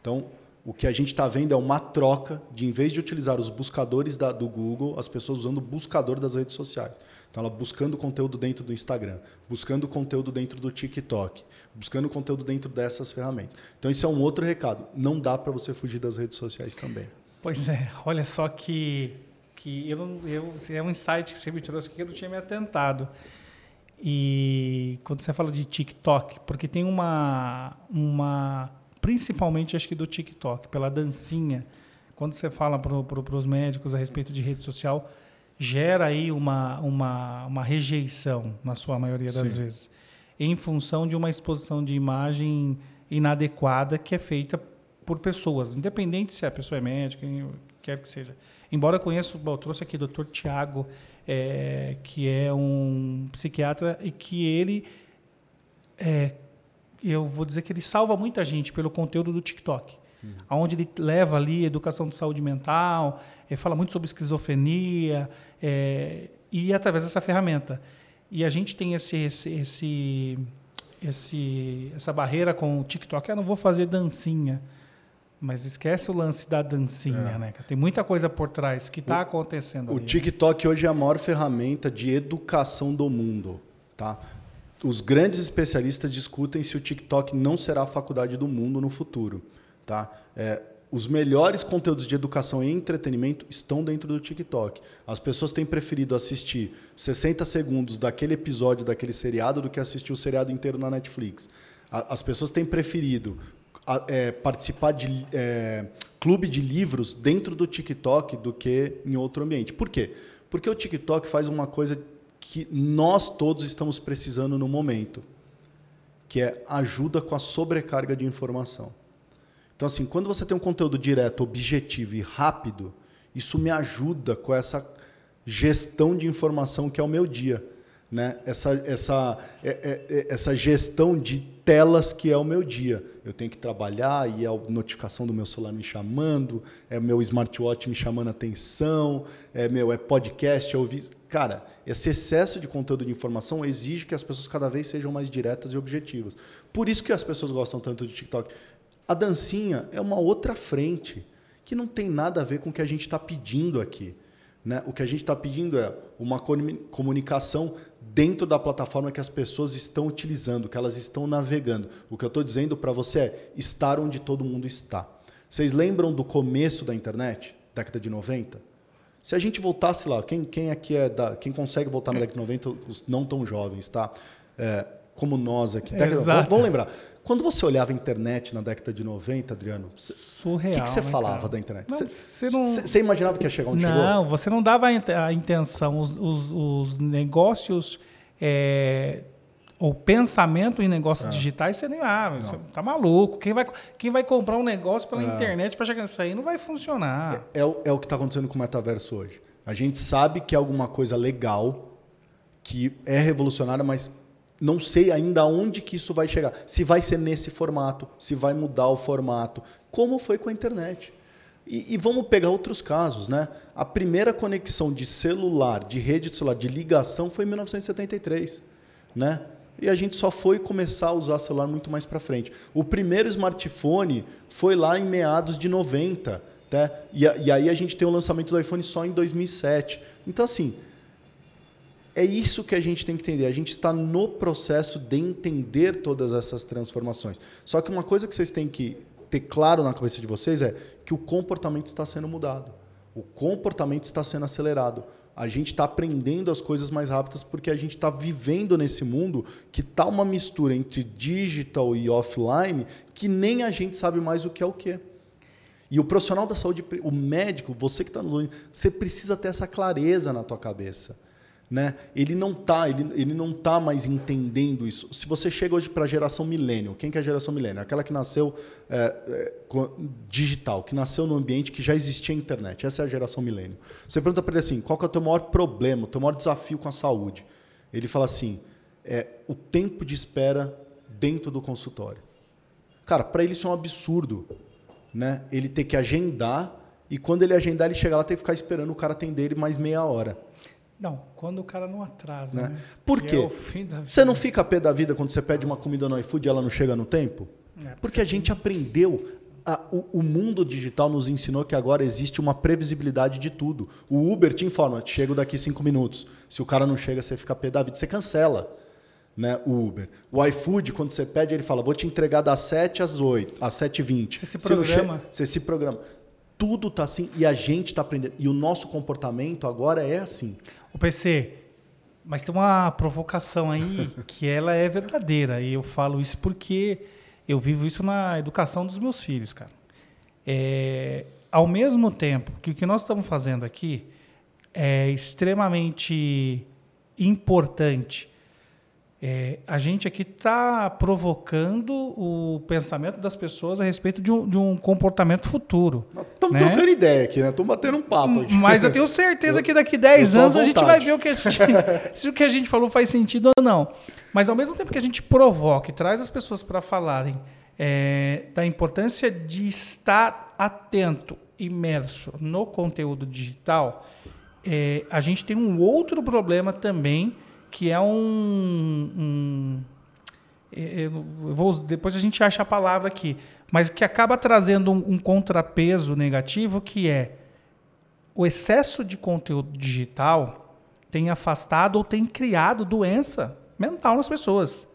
Então, o que a gente está vendo é uma troca de, em vez de utilizar os buscadores da, do Google, as pessoas usando o buscador das redes sociais. Então, ela buscando conteúdo dentro do Instagram, buscando conteúdo dentro do TikTok, buscando conteúdo dentro dessas ferramentas. Então, isso é um outro recado. Não dá para você fugir das redes sociais também. Pois é, olha só que, que eu, eu, é um insight que você me trouxe que eu não tinha me atentado. E quando você fala de TikTok, porque tem uma, uma principalmente acho que do TikTok, pela dancinha. Quando você fala para pro, os médicos a respeito de rede social, gera aí uma, uma, uma rejeição, na sua maioria das Sim. vezes, em função de uma exposição de imagem inadequada que é feita por pessoas, independente se a pessoa é médica, quer que seja. Embora eu conheça, bom, eu trouxe aqui o Dr. Tiago, é, que é um psiquiatra e que ele, é, eu vou dizer que ele salva muita gente pelo conteúdo do TikTok, uhum. onde ele leva ali educação de saúde mental, ele fala muito sobre esquizofrenia é, e através dessa ferramenta. E a gente tem esse, esse, esse, esse essa barreira com o TikTok. Eu não vou fazer dancinha. Mas esquece o lance da dancinha, é. né? Tem muita coisa por trás que está acontecendo. O ali, TikTok né? hoje é a maior ferramenta de educação do mundo, tá? Os grandes especialistas discutem se o TikTok não será a faculdade do mundo no futuro, tá? É, os melhores conteúdos de educação e entretenimento estão dentro do TikTok. As pessoas têm preferido assistir 60 segundos daquele episódio daquele seriado do que assistir o seriado inteiro na Netflix. As pessoas têm preferido é, participar de é, clube de livros dentro do TikTok do que em outro ambiente. Por quê? Porque o TikTok faz uma coisa que nós todos estamos precisando no momento, que é ajuda com a sobrecarga de informação. Então, assim, quando você tem um conteúdo direto, objetivo e rápido, isso me ajuda com essa gestão de informação que é o meu dia né? essa, essa, é, é, é, essa gestão de telas que é o meu dia. Eu tenho que trabalhar e a notificação do meu celular me chamando, é meu smartwatch me chamando atenção, é meu é podcast, é ouvir. Cara, esse excesso de conteúdo de informação exige que as pessoas cada vez sejam mais diretas e objetivas. Por isso que as pessoas gostam tanto de TikTok. A dancinha é uma outra frente que não tem nada a ver com o que a gente está pedindo aqui. Né? O que a gente está pedindo é uma comunicação dentro da plataforma que as pessoas estão utilizando, que elas estão navegando. O que eu estou dizendo para você é estar onde todo mundo está. Vocês lembram do começo da internet, década de 90? Se a gente voltasse lá, quem, quem aqui é da, quem consegue voltar na década de 90, os não tão jovens, tá? É, como nós aqui. Década, vamos lembrar. Quando você olhava a internet na década de 90, Adriano, Surreal, o que, você né, falava cara? da internet? Não, você, não... você, imaginava que ia chegar onde não, chegou? Não, você não dava a intenção. Os, os, os negócios é, ou pensamento em negócios é. digitais, você nem ah, você tá maluco. Quem vai, quem vai comprar um negócio pela é. internet para chegar nisso aí não vai funcionar. É, é, o, é o que está acontecendo com o metaverso hoje. A gente sabe que é alguma coisa legal, que é revolucionária, mas não sei ainda onde que isso vai chegar. Se vai ser nesse formato, se vai mudar o formato, como foi com a internet. E, e, vamos pegar outros casos, né? A primeira conexão de celular, de rede de celular, de ligação foi em 1973, né? E a gente só foi começar a usar celular muito mais para frente. O primeiro smartphone foi lá em meados de 90, né? E, e aí a gente tem o lançamento do iPhone só em 2007. Então assim, é isso que a gente tem que entender. A gente está no processo de entender todas essas transformações. Só que uma coisa que vocês têm que ter claro na cabeça de vocês é que o comportamento está sendo mudado. O comportamento está sendo acelerado. A gente está aprendendo as coisas mais rápidas porque a gente está vivendo nesse mundo que está uma mistura entre digital e offline que nem a gente sabe mais o que é o que. E o profissional da saúde, o médico, você que está no você precisa ter essa clareza na tua cabeça né? Ele não tá, ele, ele não tá mais entendendo isso. Se você chega hoje para a geração milênio, quem que é a geração milênio? Aquela que nasceu é, é, digital, que nasceu no ambiente que já existia internet. Essa é a geração milênio. Você pergunta para ele assim, qual que é o teu maior problema, o teu maior desafio com a saúde? Ele fala assim, é o tempo de espera dentro do consultório. Cara, para ele isso é um absurdo, né? Ele ter que agendar e quando ele agendar, ele chega lá tem que ficar esperando o cara atender ele mais meia hora. Não, quando o cara não atrasa. Né? né? Por quê? É você não fica a pé da vida quando você pede uma comida no iFood e ela não chega no tempo? É, porque a gente aprendeu. A, o, o, mundo digital nos ensinou que agora existe uma previsibilidade de tudo. O Uber te informa, chego daqui cinco minutos. Se o cara não chega, você fica a pé da vida, você cancela. Né, o Uber. O iFood, quando você pede, ele fala: vou te entregar das 7 às 8, às 7h20. Você se programa. Chega, você se programa. Tudo está assim e a gente está aprendendo. E o nosso comportamento agora é assim. O PC, mas tem uma provocação aí que ela é verdadeira. E eu falo isso porque eu vivo isso na educação dos meus filhos, cara. É, ao mesmo tempo que o que nós estamos fazendo aqui, é extremamente importante. É, a gente aqui está provocando o pensamento das pessoas a respeito de um, de um comportamento futuro. Estamos né? trocando ideia aqui, né? Estamos batendo um papo. Aqui. Mas eu tenho certeza que daqui 10 anos a gente vai ver o que gente, se o que a gente falou faz sentido ou não. Mas ao mesmo tempo que a gente provoca e traz as pessoas para falarem é, da importância de estar atento, imerso no conteúdo digital, é, a gente tem um outro problema também que é um, um é, eu vou, depois a gente acha a palavra aqui, mas que acaba trazendo um, um, contrapeso negativo que é o excesso de conteúdo digital tem afastado ou tem criado doença mental nas pessoas.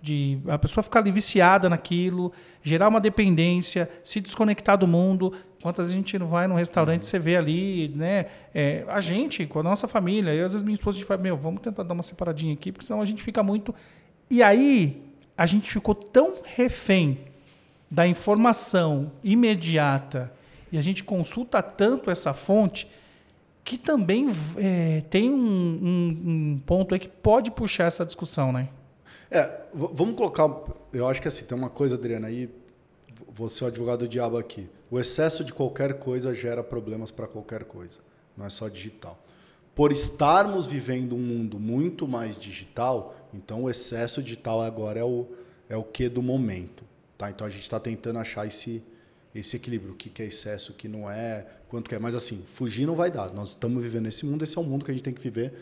De a pessoa ficar ali viciada naquilo, gerar uma dependência, se desconectar do mundo. Quantas a gente não vai num restaurante, você vê ali, né? É, a gente, com a nossa família, eu às vezes minha esposa a gente fala, meu, vamos tentar dar uma separadinha aqui, porque senão a gente fica muito. E aí, a gente ficou tão refém da informação imediata e a gente consulta tanto essa fonte que também é, tem um, um, um, ponto aí que pode puxar essa discussão, né? É, vamos colocar. Eu acho que assim, tem uma coisa, Adriana, aí, vou ser o advogado do diabo aqui. O excesso de qualquer coisa gera problemas para qualquer coisa, não é só digital. Por estarmos vivendo um mundo muito mais digital, então o excesso digital agora é o, é o que do momento. Tá? Então a gente está tentando achar esse, esse equilíbrio, o que, que é excesso, o que não é, quanto que é. Mas assim, fugir não vai dar. Nós estamos vivendo esse mundo, esse é o mundo que a gente tem que viver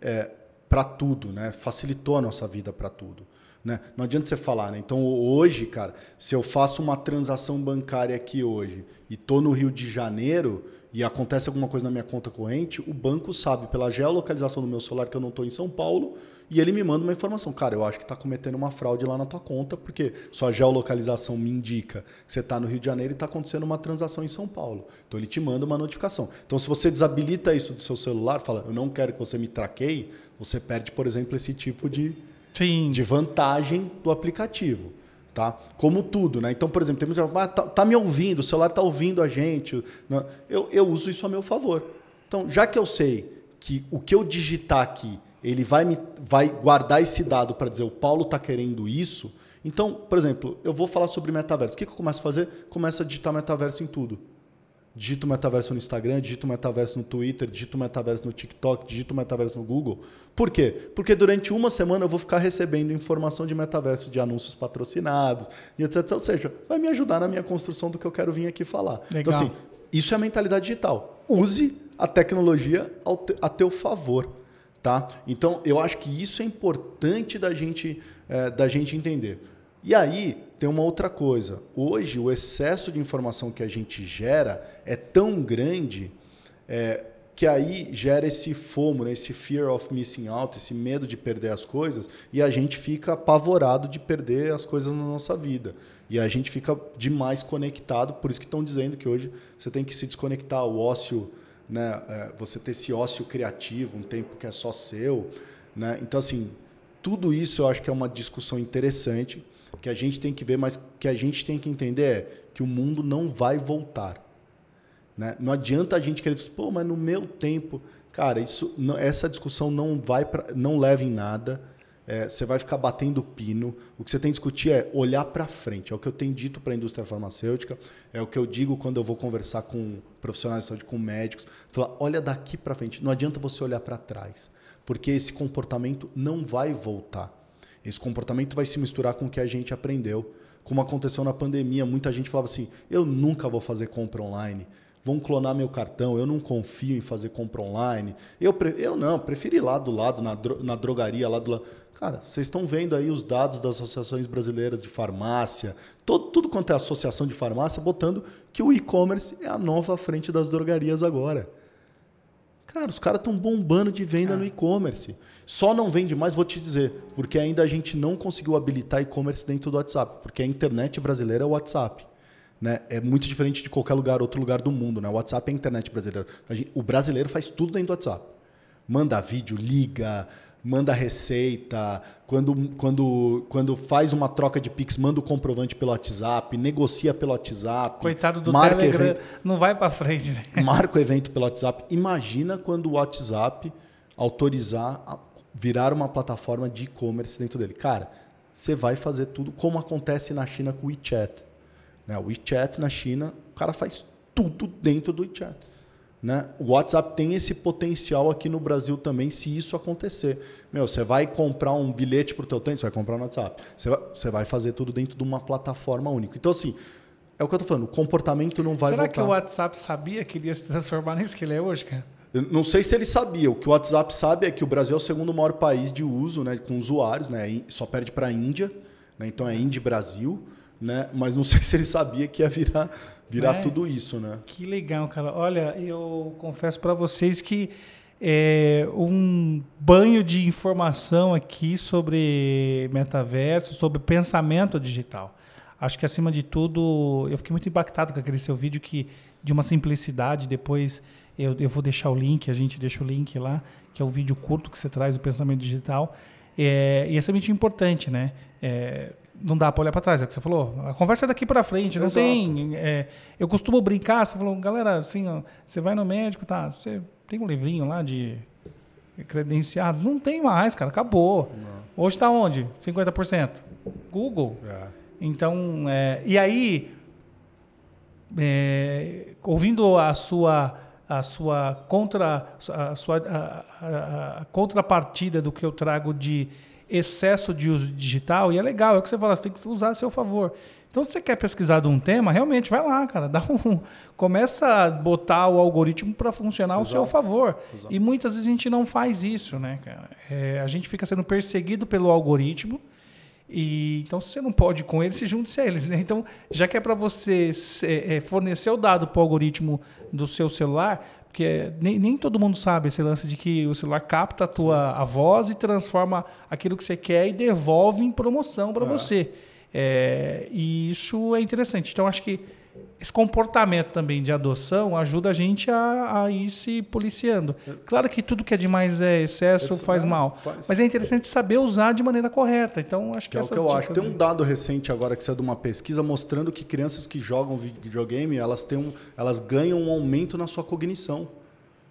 é, para tudo, né? Facilitou a nossa vida para tudo. Né? Não adianta você falar, né? Então hoje, cara, se eu faço uma transação bancária aqui hoje e tô no Rio de Janeiro e acontece alguma coisa na minha conta corrente, o banco sabe pela geolocalização do meu celular que eu não estou em São Paulo e ele me manda uma informação. Cara, eu acho que está cometendo uma fraude lá na tua conta porque sua geolocalização me indica que você está no Rio de Janeiro e está acontecendo uma transação em São Paulo. Então ele te manda uma notificação. Então se você desabilita isso do seu celular, fala, eu não quero que você me traqueie, você perde, por exemplo, esse tipo de Sim. de vantagem do aplicativo. Tá? Como tudo, né? Então, por exemplo, tem muita gente ah, tá, tá me ouvindo, o celular está ouvindo a gente. Né? Eu, eu uso isso a meu favor. Então, já que eu sei que o que eu digitar aqui, ele vai, me, vai guardar esse dado para dizer o Paulo está querendo isso. Então, por exemplo, eu vou falar sobre metaverso. O que, que eu começo a fazer? Começo a digitar metaverso em tudo. Digito metaverso no Instagram, digito metaverso no Twitter, digito metaverso no TikTok, digito metaverso no Google. Por quê? Porque durante uma semana eu vou ficar recebendo informação de metaverso, de anúncios patrocinados, e etc. Ou seja, vai me ajudar na minha construção do que eu quero vir aqui falar. Então, Legal. Então, assim, isso é a mentalidade digital. Use a tecnologia a teu favor. Tá? Então, eu acho que isso é importante da gente, é, da gente entender. E aí, tem uma outra coisa. Hoje, o excesso de informação que a gente gera é tão grande é, que aí gera esse FOMO, né? esse fear of missing out, esse medo de perder as coisas, e a gente fica apavorado de perder as coisas na nossa vida. E a gente fica demais conectado, por isso que estão dizendo que hoje você tem que se desconectar, o ócio, né? É, você ter esse ócio criativo, um tempo que é só seu. Né? Então, assim, tudo isso eu acho que é uma discussão interessante que a gente tem que ver, mas que a gente tem que entender é que o mundo não vai voltar. Né? Não adianta a gente querer dizer, pô, mas no meu tempo. Cara, isso, essa discussão não vai pra, não leva em nada. É, você vai ficar batendo pino. O que você tem que discutir é olhar para frente. É o que eu tenho dito para a indústria farmacêutica, é o que eu digo quando eu vou conversar com profissionais de saúde, com médicos. Falar, olha daqui para frente. Não adianta você olhar para trás, porque esse comportamento não vai voltar. Esse comportamento vai se misturar com o que a gente aprendeu. Como aconteceu na pandemia, muita gente falava assim: eu nunca vou fazer compra online. Vão clonar meu cartão, eu não confio em fazer compra online. Eu, eu não, prefiro ir lá do lado, na, dro na drogaria, lá do lado. Cara, vocês estão vendo aí os dados das associações brasileiras de farmácia, todo, tudo quanto é associação de farmácia, botando que o e-commerce é a nova frente das drogarias agora. Cara, os caras estão bombando de venda é. no e-commerce. Só não vende mais, vou te dizer, porque ainda a gente não conseguiu habilitar e-commerce dentro do WhatsApp, porque a internet brasileira é o WhatsApp. Né? É muito diferente de qualquer lugar, outro lugar do mundo. Né? O WhatsApp é a internet brasileira. Gente, o brasileiro faz tudo dentro do WhatsApp. Manda vídeo, liga, manda receita, quando, quando, quando faz uma troca de Pix, manda o comprovante pelo WhatsApp, negocia pelo WhatsApp. Coitado do marca Telegram, evento, não vai para frente. Né? Marca o evento pelo WhatsApp. Imagina quando o WhatsApp autorizar a virar uma plataforma de e-commerce dentro dele. Cara, você vai fazer tudo como acontece na China com o WeChat. Né? O WeChat na China, o cara faz tudo dentro do WeChat. Né? O WhatsApp tem esse potencial aqui no Brasil também, se isso acontecer. Meu, você vai comprar um bilhete para o teu tênis, você vai comprar no WhatsApp. Você vai, você vai fazer tudo dentro de uma plataforma única. Então, assim, é o que eu estou falando, o comportamento não vai Será voltar. Será que o WhatsApp sabia que ele ia se transformar nisso que ele é hoje, cara? Eu não sei se ele sabia. O que o WhatsApp sabe é que o Brasil é o segundo maior país de uso, né, com usuários, né, só perde para a Índia, né, então é Índia e Brasil, né, mas não sei se ele sabia que ia virar, virar é, tudo isso, né? Que legal, cara. Olha, eu confesso para vocês que é, um banho de informação aqui sobre metaverso, sobre pensamento digital. Acho que acima de tudo, eu fiquei muito impactado com aquele seu vídeo que de uma simplicidade depois eu, eu vou deixar o link, a gente deixa o link lá, que é o vídeo curto que você traz do pensamento digital. É, e é extremamente importante, né? É, não dá para olhar para trás, é o que você falou. A conversa é daqui para frente, não Exato. tem. É, eu costumo brincar, você falou, galera, assim, ó, você vai no médico, tá? Você tem um livrinho lá de credenciados? Não tem mais, cara, acabou. Não. Hoje está onde? 50%? Google. É. Então, é, e aí, é, ouvindo a sua a sua contra a sua a, a, a contrapartida do que eu trago de excesso de uso digital e é legal é o que você fala você tem que usar a seu favor então se você quer pesquisar de um tema realmente vai lá cara dá um começa a botar o algoritmo para funcionar Exato. ao seu favor Exato. e muitas vezes a gente não faz isso né cara é, a gente fica sendo perseguido pelo algoritmo e, então, se você não pode com eles, se junte a eles. Né? Então, já que é para você é, fornecer o dado para o algoritmo do seu celular, porque nem, nem, todo mundo sabe esse lance de que o celular capta a tua a voz e transforma aquilo que você quer e devolve em promoção para é. você. É, e isso é interessante. Então, acho que esse comportamento também de adoção ajuda a gente a, a, ir se policiando. Claro que tudo que é demais é excesso, Esse, faz é, mal. Faz. Mas é interessante saber usar de maneira correta. Então, acho que, que é o que eu acho. Tem um dado recente agora que saiu de uma pesquisa mostrando que crianças que jogam videogame, elas, têm um, elas ganham um aumento na sua cognição.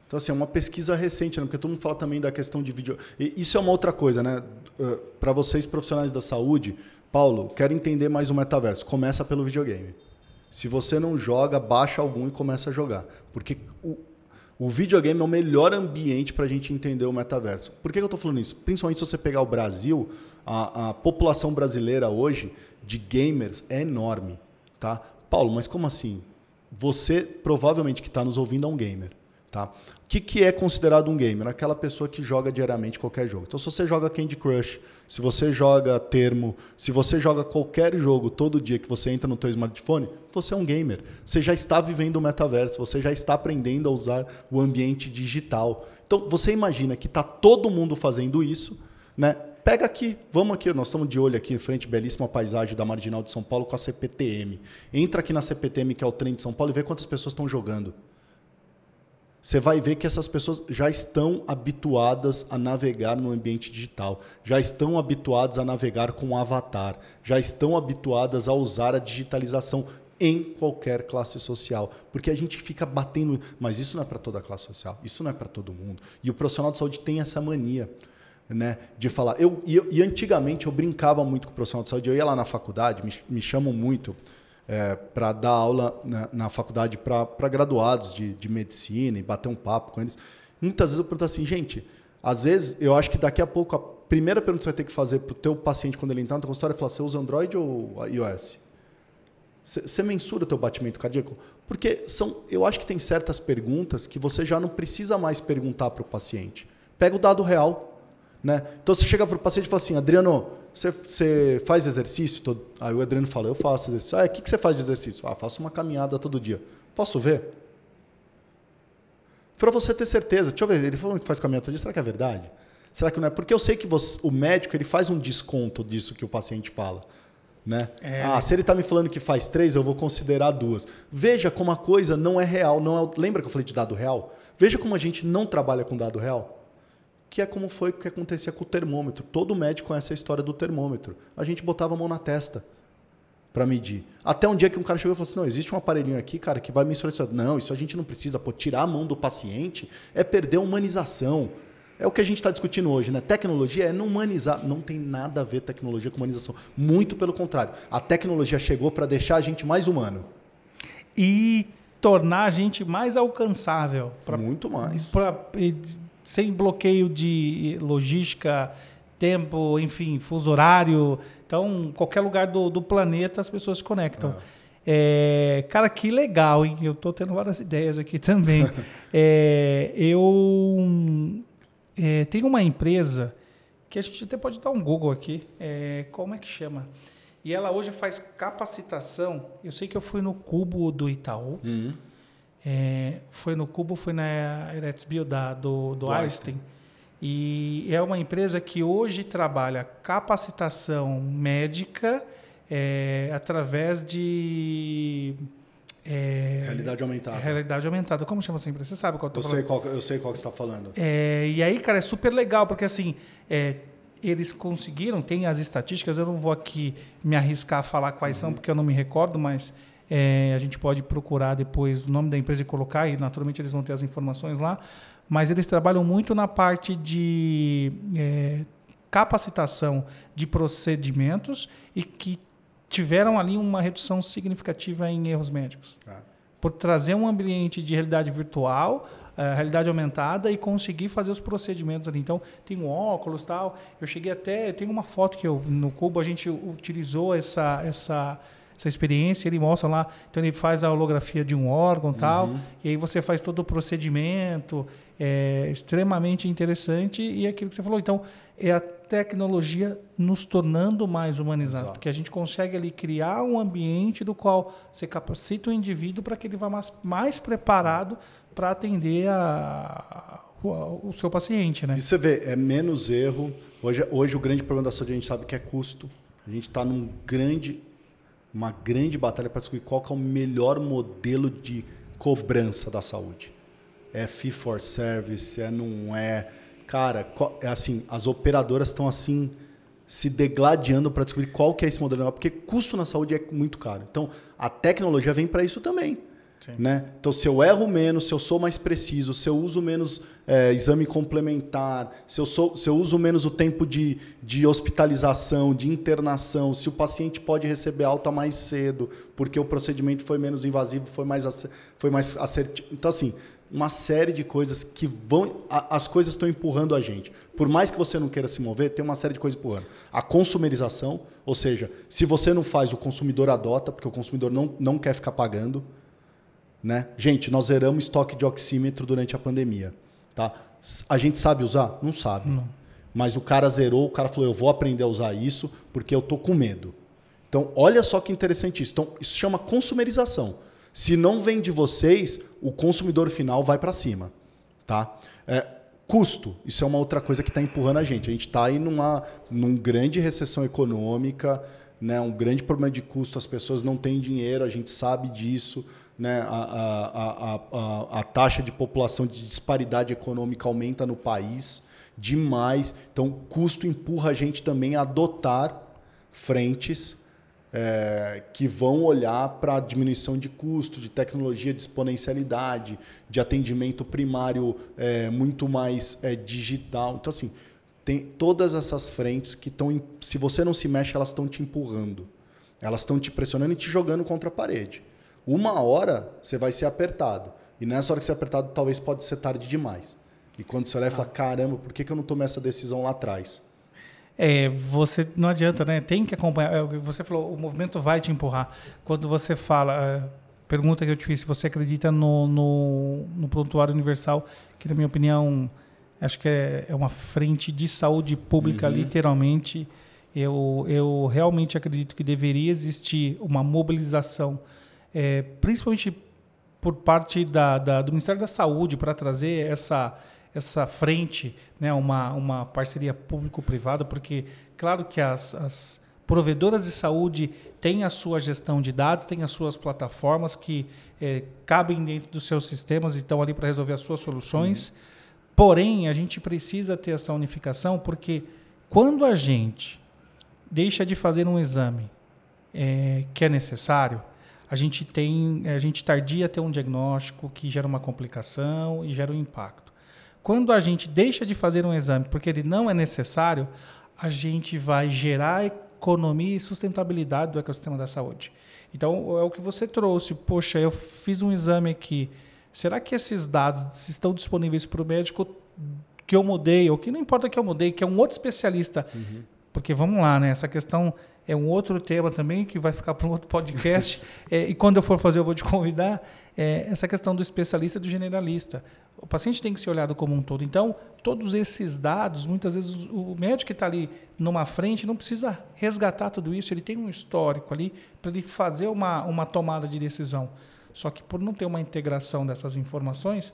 Então, assim, é uma pesquisa recente, né? porque todo mundo fala também da questão de vídeo. Isso é uma outra coisa, né? Uh, Para vocês profissionais da saúde, Paulo, quero entender mais o metaverso. Começa pelo videogame. Se você não joga, baixa algum e começa a jogar. Porque o, o videogame é o melhor ambiente para a gente entender o metaverso. Por que eu estou falando isso? Principalmente se você pegar o Brasil, a, a população brasileira hoje de gamers é enorme. Tá? Paulo, mas como assim? Você, provavelmente, que está nos ouvindo, é um gamer. Tá? O que, que é considerado um gamer? Aquela pessoa que joga diariamente qualquer jogo. Então, se você joga Candy Crush, se você joga Termo, se você joga qualquer jogo todo dia que você entra no teu smartphone, você é um gamer. Você já está vivendo o metaverso, você já está aprendendo a usar o ambiente digital. Então, você imagina que está todo mundo fazendo isso, né? Pega aqui, vamos aqui, nós estamos de olho aqui em frente, belíssima paisagem da Marginal de São Paulo com a CPTM. Entra aqui na CPTM, que é o trem de São Paulo, e vê quantas pessoas estão jogando você vai ver que essas pessoas já estão habituadas a navegar no ambiente digital, já estão habituadas a navegar com avatar, já estão habituadas a usar a digitalização em qualquer classe social. Porque a gente fica batendo, mas isso não é para toda a classe social, isso não é para todo mundo. E o profissional de saúde tem essa mania. Né, de falar. Eu, e, e antigamente eu brincava muito com o profissional de saúde. Eu ia lá na faculdade, me, me chamam muito é, para dar aula na, na faculdade para graduados de, de medicina e bater um papo com eles. Muitas vezes eu pergunto assim, gente, às vezes eu acho que daqui a pouco a primeira pergunta que você vai ter que fazer para o teu paciente quando ele entrar na tua consultório é falar, você usa Android ou iOS? Você mensura o teu batimento cardíaco? Porque são, eu acho que tem certas perguntas que você já não precisa mais perguntar para o paciente. Pega o dado real. Né? Então você chega para o paciente e fala assim, Adriano, você, você faz exercício? Todo... Aí o Adriano fala, eu faço exercício. Ah, o que, que você faz de exercício? Ah, faço uma caminhada todo dia. Posso ver? Para você ter certeza. Deixa eu ver, ele falou que faz caminhada todo dia. Será que é verdade? Será que não é? Porque eu sei que você, o médico ele faz um desconto disso que o paciente fala. Né? É. Ah, se ele está me falando que faz três, eu vou considerar duas. Veja como a coisa não é real. Não é... Lembra que eu falei de dado real? Veja como a gente não trabalha com dado real. Que é como foi que acontecia com o termômetro. Todo médico conhece a história do termômetro. A gente botava a mão na testa para medir. Até um dia que um cara chegou e falou assim: não, existe um aparelhinho aqui, cara, que vai mensurar isso. Não, isso a gente não precisa. Pô, tirar a mão do paciente é perder a humanização. É o que a gente está discutindo hoje, né? Tecnologia é não humanizar. Não tem nada a ver tecnologia com humanização. Muito pelo contrário. A tecnologia chegou para deixar a gente mais humano. E tornar a gente mais alcançável. Pra, Muito mais. Pra, sem bloqueio de logística, tempo, enfim, fuso horário. Então, qualquer lugar do, do planeta as pessoas se conectam. Ah. É, cara, que legal, hein? Eu estou tendo várias ideias aqui também. é, eu é, tem uma empresa que a gente até pode dar um Google aqui. É, como é que chama? E ela hoje faz capacitação. Eu sei que eu fui no Cubo do Itaú. Uhum. É, foi no Cubo, foi na Eretzbio da, do, do, do Einstein. Einstein. E é uma empresa que hoje trabalha capacitação médica é, através de é, realidade aumentada. Realidade aumentada. Como chama essa empresa? Você sabe qual eu, eu sei qual Eu sei qual que você está falando. É, e aí, cara, é super legal, porque assim, é, eles conseguiram, tem as estatísticas, eu não vou aqui me arriscar a falar quais uhum. são, porque eu não me recordo, mas é, a gente pode procurar depois o nome da empresa e colocar, e naturalmente eles vão ter as informações lá. Mas eles trabalham muito na parte de é, capacitação de procedimentos e que tiveram ali uma redução significativa em erros médicos. Ah. Por trazer um ambiente de realidade virtual, uh, realidade aumentada e conseguir fazer os procedimentos ali. Então, tem um óculos tal. Eu cheguei até. Tem uma foto que eu, no Cubo a gente utilizou essa. essa essa experiência, ele mostra lá, então ele faz a holografia de um órgão tal, uhum. e aí você faz todo o procedimento, é extremamente interessante e é aquilo que você falou. Então, é a tecnologia nos tornando mais humanizados, Exato. porque a gente consegue ali criar um ambiente do qual você capacita o indivíduo para que ele vá mais, mais preparado para atender a, o, o, seu paciente, né? E você vê, é menos erro. Hoje, hoje o grande problema da saúde a gente sabe que é custo. A gente está num grande, uma grande batalha para descobrir qual é o melhor modelo de cobrança da saúde é fee for service, é não é. Cara, é assim, as operadoras estão assim se degladiando para descobrir qual que é esse modelo, porque custo na saúde é muito caro. Então, a tecnologia vem para isso também. Né? Então, se eu erro menos, se eu sou mais preciso, se eu uso menos é, exame complementar, se eu, sou, se eu uso menos o tempo de, de hospitalização, de internação, se o paciente pode receber alta mais cedo, porque o procedimento foi menos invasivo, foi mais, foi mais assertivo. Então, assim, uma série de coisas que vão. A, as coisas estão empurrando a gente. Por mais que você não queira se mover, tem uma série de coisas empurrando. A consumerização, ou seja, se você não faz, o consumidor adota, porque o consumidor não, não quer ficar pagando. Né? Gente, nós zeramos estoque de oxímetro durante a pandemia. Tá? A gente sabe usar? Não sabe. Não. Mas o cara zerou, o cara falou: eu vou aprender a usar isso porque eu tô com medo. Então, olha só que interessante isso. Então, isso chama consumerização. Se não vem de vocês, o consumidor final vai para cima. Tá? É, custo, isso é uma outra coisa que está empurrando a gente. A gente está aí numa, numa grande recessão econômica, né? um grande problema de custo, as pessoas não têm dinheiro, a gente sabe disso. Né? A, a, a, a, taxa de população de disparidade econômica aumenta no país demais. Então, o custo empurra a gente também a adotar frentes é, que vão olhar para a diminuição de custo, de tecnologia de exponencialidade, de atendimento primário é, muito mais é, digital. Então, assim, tem todas essas frentes que estão. Se você não se mexe, elas estão te empurrando. Elas estão te pressionando e te jogando contra a parede. Uma hora você vai ser apertado. E nessa hora que você é apertado, talvez pode ser tarde demais. E quando você olha e fala, caramba, por que, que eu não tomei essa decisão lá atrás? É, você não adianta, né? Tem que acompanhar. É, você falou, o movimento vai te empurrar. Quando você fala, é, pergunta que eu te fiz, se você acredita no, no, no prontuário universal, que na minha opinião acho que é, é uma frente de saúde pública, uhum. literalmente. Eu, eu realmente acredito que deveria existir uma mobilização, é, principalmente por parte da, da, do Ministério da Saúde, para trazer essa essa frente, né, uma, uma parceria público-privada, porque, claro que as, as provedoras de saúde têm a sua gestão de dados, têm as suas plataformas que é, cabem dentro dos seus sistemas e estão ali para resolver as suas soluções. Uhum. porém, a gente precisa ter essa unificação porque quando a gente deixa de fazer um exame é, que é necessário, a gente tem, a gente tardia ter um diagnóstico que gera uma complicação e gera um impacto. Quando a gente deixa de fazer um exame porque ele não é necessário, a gente vai gerar economia e sustentabilidade do ecossistema da saúde. Então, é o que você trouxe. Poxa, eu fiz um exame aqui. Será que esses dados estão disponíveis para o médico que eu mudei, ou que não importa que eu mudei, que é um outro especialista? Uhum. Porque vamos lá, né? Essa questão é um outro tema também que vai ficar para um outro podcast. é, e quando eu for fazer, eu vou te convidar. É, essa questão do especialista e do generalista. O paciente tem que ser olhado como um todo. Então, todos esses dados, muitas vezes o médico que está ali numa frente não precisa resgatar tudo isso. Ele tem um histórico ali para ele fazer uma, uma tomada de decisão. Só que por não ter uma integração dessas informações,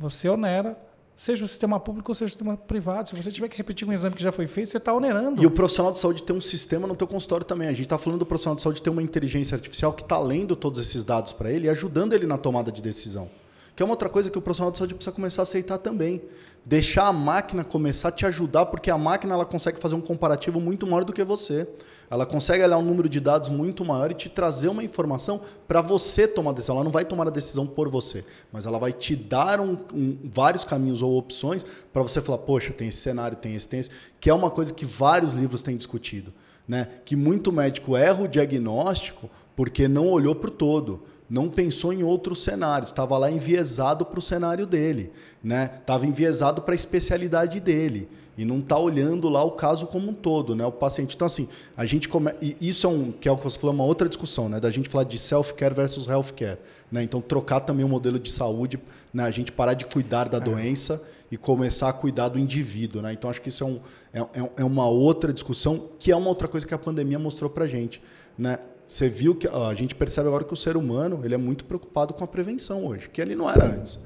você onera seja o sistema público ou seja o sistema privado. Se você tiver que repetir um exame que já foi feito, você está onerando. E o profissional de saúde tem um sistema no teu consultório também. A gente está falando do profissional de saúde ter uma inteligência artificial que está lendo todos esses dados para ele e ajudando ele na tomada de decisão. Que é uma outra coisa que o profissional de saúde precisa começar a aceitar também. Deixar a máquina começar a te ajudar, porque a máquina ela consegue fazer um comparativo muito maior do que você. Ela consegue olhar um número de dados muito maior e te trazer uma informação para você tomar a decisão. Ela não vai tomar a decisão por você, mas ela vai te dar um, um, vários caminhos ou opções para você falar, poxa, tem esse cenário, tem esse, tem esse, que é uma coisa que vários livros têm discutido. Né? Que muito médico erra o diagnóstico porque não olhou para o todo não pensou em outros cenários, estava lá enviesado para o cenário dele, né? Estava enviesado para a especialidade dele e não está olhando lá o caso como um todo, né? O paciente. Então assim, a gente come... e isso é um que é o que você falou, uma outra discussão, né? Da gente falar de self-care versus health-care, né? Então trocar também o modelo de saúde, né? A gente parar de cuidar da é. doença e começar a cuidar do indivíduo, né? Então acho que isso é, um, é, é, é uma outra discussão que é uma outra coisa que a pandemia mostrou para gente, né? Você viu que a gente percebe agora que o ser humano ele é muito preocupado com a prevenção hoje, que ele não era antes.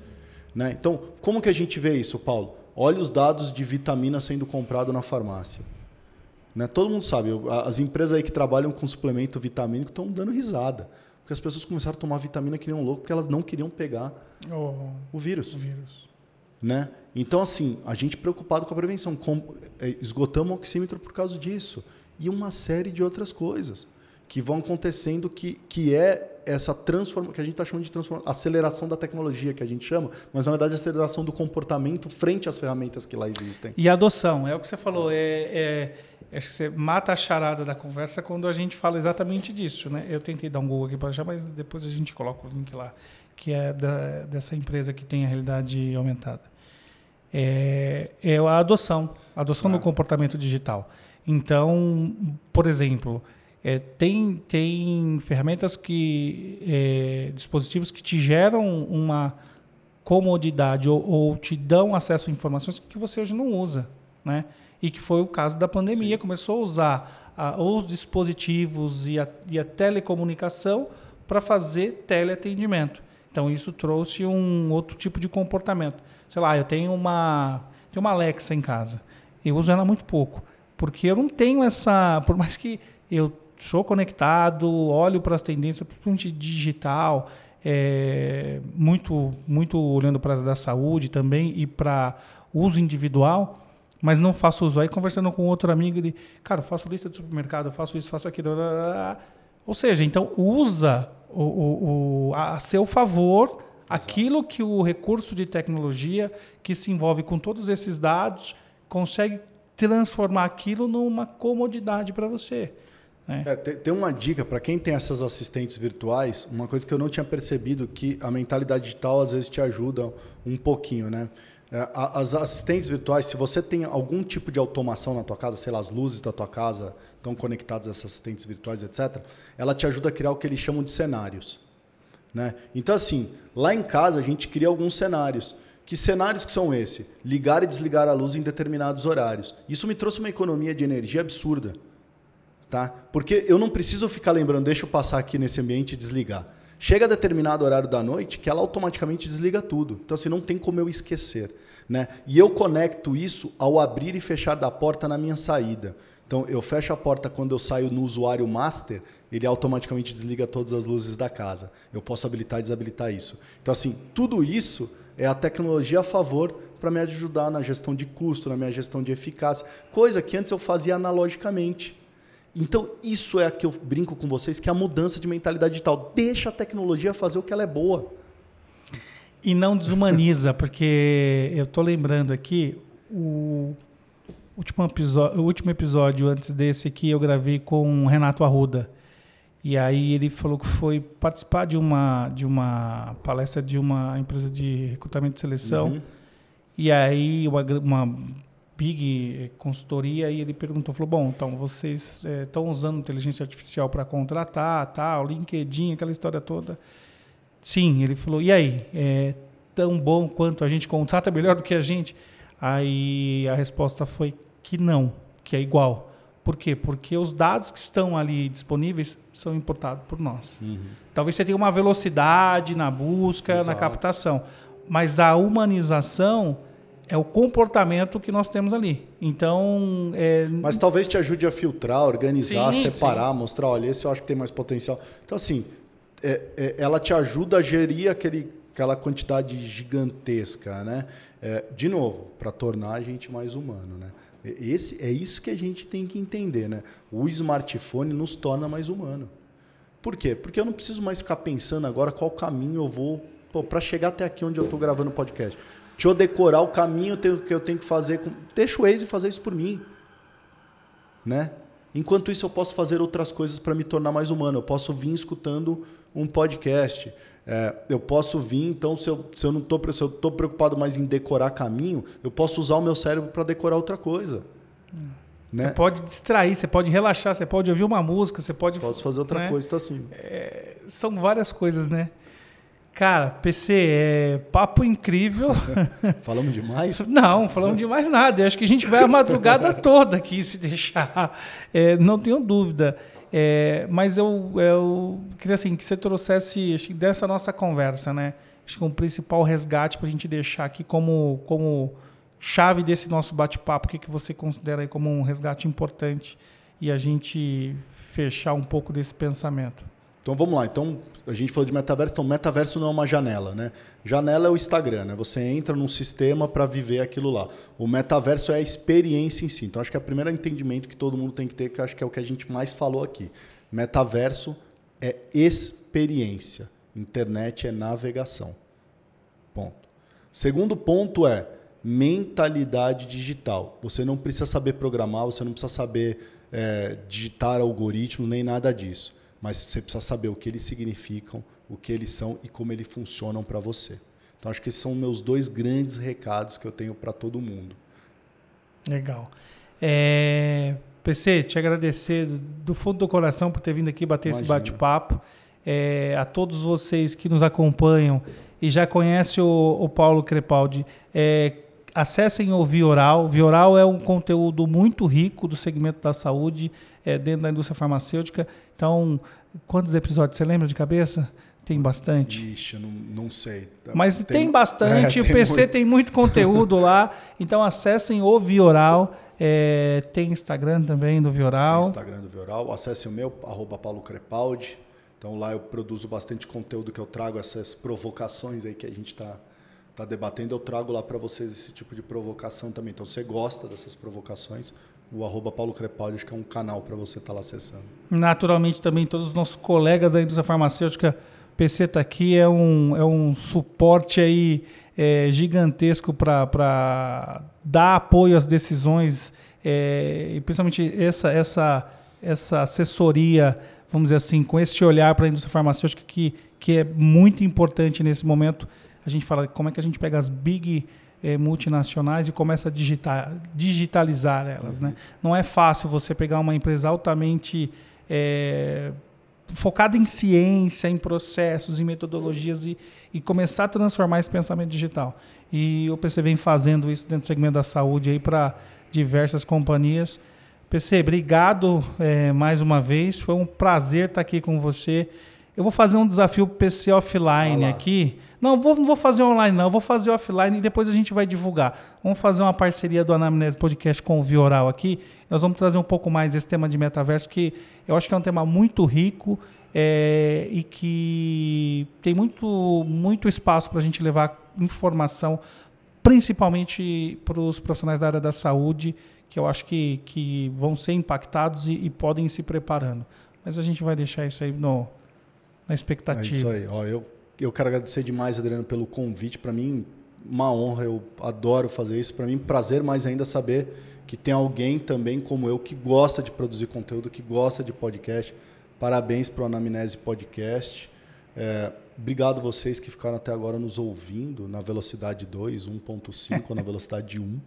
Né? Então, como que a gente vê isso, Paulo? Olha os dados de vitamina sendo comprado na farmácia. Né? Todo mundo sabe, as empresas aí que trabalham com suplemento vitamínico estão dando risada. Porque as pessoas começaram a tomar vitamina que nem um louco porque elas não queriam pegar oh, o vírus. O vírus. Né? Então, assim, a gente preocupado com a prevenção. Com, é, esgotamos o oxímetro por causa disso. E uma série de outras coisas que vão acontecendo que, que é essa transformação, que a gente está chamando de aceleração da tecnologia, que a gente chama, mas na verdade aceleração do comportamento frente às ferramentas que lá existem. E adoção, é o que você falou, é, é, acho que você mata a charada da conversa quando a gente fala exatamente disso. Né? Eu tentei dar um Google aqui para achar, mas depois a gente coloca o link lá, que é da, dessa empresa que tem a realidade aumentada. É, é a adoção, a adoção ah. do comportamento digital. Então, por exemplo, é, tem, tem ferramentas que. É, dispositivos que te geram uma comodidade ou, ou, te dão acesso a informações que você hoje não usa. Né? E que foi o caso da pandemia. Sim. Começou a usar a, os dispositivos e a, e a telecomunicação para fazer teleatendimento. Então, isso trouxe um outro tipo de comportamento. Sei lá, eu tenho uma, tenho uma Alexa em casa. Eu uso ela muito pouco. Porque eu não tenho essa. Por mais que eu sou conectado, olho para as tendências, principalmente digital, é, muito, muito olhando para a da saúde também e para uso individual, mas não faço uso. Aí conversando com outro amigo, ele, cara, faço lista de supermercado, faço isso, faço aquilo. Ou seja, então usa o, o, o, a seu favor aquilo que o recurso de tecnologia que se envolve com todos esses dados consegue transformar aquilo numa comodidade para você. É. É, tem, tem, uma dica para quem tem essas assistentes virtuais, uma coisa que eu não tinha percebido que a mentalidade digital às vezes te ajuda um pouquinho, né? É, as assistentes virtuais, se você tem algum tipo de automação na tua casa, sei lá, as luzes da tua casa estão conectadas a essas assistentes virtuais, etc., ela te ajuda a criar o que eles chamam de cenários. Né? Então, assim, lá em casa a gente cria alguns cenários. Que cenários que são esses? Ligar e desligar a luz em determinados horários. Isso me trouxe uma economia de energia absurda. Tá? Porque eu não preciso ficar lembrando, deixa eu passar aqui nesse ambiente e desligar. Chega a determinado horário da noite que ela automaticamente desliga tudo. Então, assim, não tem como eu esquecer. Né? E eu conecto isso ao abrir e fechar da porta na minha saída. Então, eu fecho a porta quando eu saio no usuário master, ele automaticamente desliga todas as luzes da casa. Eu posso habilitar e desabilitar isso. Então, assim, tudo isso é a tecnologia a favor para me ajudar na gestão de custo, na minha gestão de eficácia, coisa que antes eu fazia analogicamente. Então, isso é a que eu brinco com vocês, que é a mudança de mentalidade digital. Deixa a tecnologia fazer o que ela é boa. E não desumaniza, porque eu estou lembrando aqui, o último, episódio, o último episódio antes desse aqui eu gravei com o Renato Arruda. E aí ele falou que foi participar de uma, de uma palestra de uma empresa de recrutamento de seleção. Uhum. E aí uma, uma big consultoria e ele perguntou, falou, bom, então vocês estão é, usando inteligência artificial para contratar, tal, LinkedIn, aquela história toda. Sim, ele falou, e aí, é tão bom quanto a gente contrata melhor do que a gente? Aí a resposta foi que não, que é igual. Por quê? Porque os dados que estão ali disponíveis são importados por nós. Uhum. Talvez você tenha uma velocidade na busca, Exato. na captação, mas a humanização é o comportamento que nós temos ali. Então, é... mas talvez te ajude a filtrar, organizar, sim, separar, sim. mostrar, olha, esse eu acho que tem mais potencial. Então, assim, é, é, ela te ajuda a gerir aquele, aquela quantidade gigantesca, né? É, de novo, para tornar a gente mais humano, né? Esse, é isso que a gente tem que entender, né? O smartphone nos torna mais humano. Por quê? Porque eu não preciso mais ficar pensando agora qual caminho eu vou para chegar até aqui onde eu estou gravando o podcast. Deixa eu decorar o caminho que eu tenho que fazer. Com... Deixa o Waze fazer isso por mim. Né? Enquanto isso, eu posso fazer outras coisas para me tornar mais humano. Eu posso vir escutando um podcast. É, eu posso vir, então, se eu, se eu não estou se eu tô preocupado mais em decorar caminho, eu posso usar o meu cérebro para decorar outra coisa. Hum. Né? Você pode distrair, você pode relaxar, você pode ouvir uma música, você pode. Posso fazer outra né? coisa, tá assim. É, são várias coisas, né? Cara, PC, é papo incrível. falamos demais? Não, falamos demais nada. Eu acho que a gente vai a madrugada toda aqui se deixar. É, não tenho dúvida. É, mas eu, eu queria assim, que você trouxesse acho, dessa nossa conversa, né? Acho que um principal resgate para a gente deixar aqui como, como chave desse nosso bate-papo, o que, que você considera aí como um resgate importante e a gente fechar um pouco desse pensamento. Então vamos lá. Então a gente falou de metaverso. Então metaverso não é uma janela, né? Janela é o Instagram, né? Você entra num sistema para viver aquilo lá. O metaverso é a experiência em si. Então acho que é o primeiro entendimento que todo mundo tem que ter, que acho que é o que a gente mais falou aqui. Metaverso é experiência. Internet é navegação. Ponto. Segundo ponto é mentalidade digital. Você não precisa saber programar, você não precisa saber é, digitar algoritmos, nem nada disso mas você precisa saber o que eles significam, o que eles são e como eles funcionam para você. Então, acho que esses são meus dois grandes recados que eu tenho para todo mundo. Legal. É, PC, te agradecer do fundo do coração por ter vindo aqui bater Imagina. esse bate-papo. É, a todos vocês que nos acompanham e já conhecem o, o Paulo Crepaldi, é, acessem o Vioral. Vioral é um conteúdo muito rico do segmento da saúde é, dentro da indústria farmacêutica. Então, quantos episódios você lembra de cabeça? Tem bastante. Ixi, eu não, não sei. Mas tem, tem bastante. É, tem o PC muito. tem muito conteúdo lá. Então acessem o Vioral. É, tem Instagram também do Vioral. Tem Instagram do Vioral. Acessem o meu, arroba Paulo Crepaldi. Então lá eu produzo bastante conteúdo que eu trago essas provocações aí que a gente está tá debatendo. Eu trago lá para vocês esse tipo de provocação também. Então você gosta dessas provocações, o arroba Paulo Crepaldi, acho que é um canal para você estar tá lá acessando. Naturalmente também todos os nossos colegas da indústria farmacêutica, PC está aqui, é um, é um suporte aí é, gigantesco para dar apoio às decisões é, e principalmente essa, essa, essa assessoria, vamos dizer assim, com esse olhar para a indústria farmacêutica que, que é muito importante nesse momento. A gente fala como é que a gente pega as big é, multinacionais e começa a digitar, digitalizar elas. Uhum. Né? Não é fácil você pegar uma empresa altamente é, focada em ciência, em processos, em metodologias e, e começar a transformar esse pensamento digital. E o PC vem fazendo isso dentro do segmento da saúde para diversas companhias. PC, obrigado é, mais uma vez. Foi um prazer estar aqui com você. Eu vou fazer um desafio PC offline aqui. Não, vou, não vou fazer online, não. vou fazer offline e depois a gente vai divulgar. Vamos fazer uma parceria do Anamnese Podcast com o Vioral aqui. Nós vamos trazer um pouco mais esse tema de metaverso, que eu acho que é um tema muito rico é, e que tem muito, muito espaço para a gente levar informação, principalmente para os profissionais da área da saúde, que eu acho que, que vão ser impactados e, e podem ir se preparando. Mas a gente vai deixar isso aí no, na expectativa. É isso aí. Ó, eu, eu quero agradecer demais, Adriano, pelo convite. Para mim, uma honra. Eu adoro fazer isso. Para mim, prazer mais ainda saber que tem alguém também como eu que gosta de produzir conteúdo, que gosta de podcast. Parabéns para o Anamnese Podcast. É, obrigado vocês que ficaram até agora nos ouvindo na velocidade 2, 1.5 ou na velocidade 1.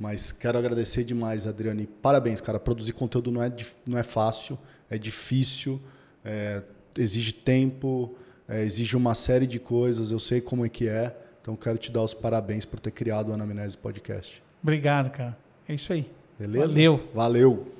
Mas quero agradecer demais, Adriane. Parabéns, cara. Produzir conteúdo não é, não é fácil, é difícil, é, exige tempo, é, exige uma série de coisas. Eu sei como é que é. Então quero te dar os parabéns por ter criado o Anamnese Podcast. Obrigado, cara. É isso aí. Beleza? Valeu. Valeu.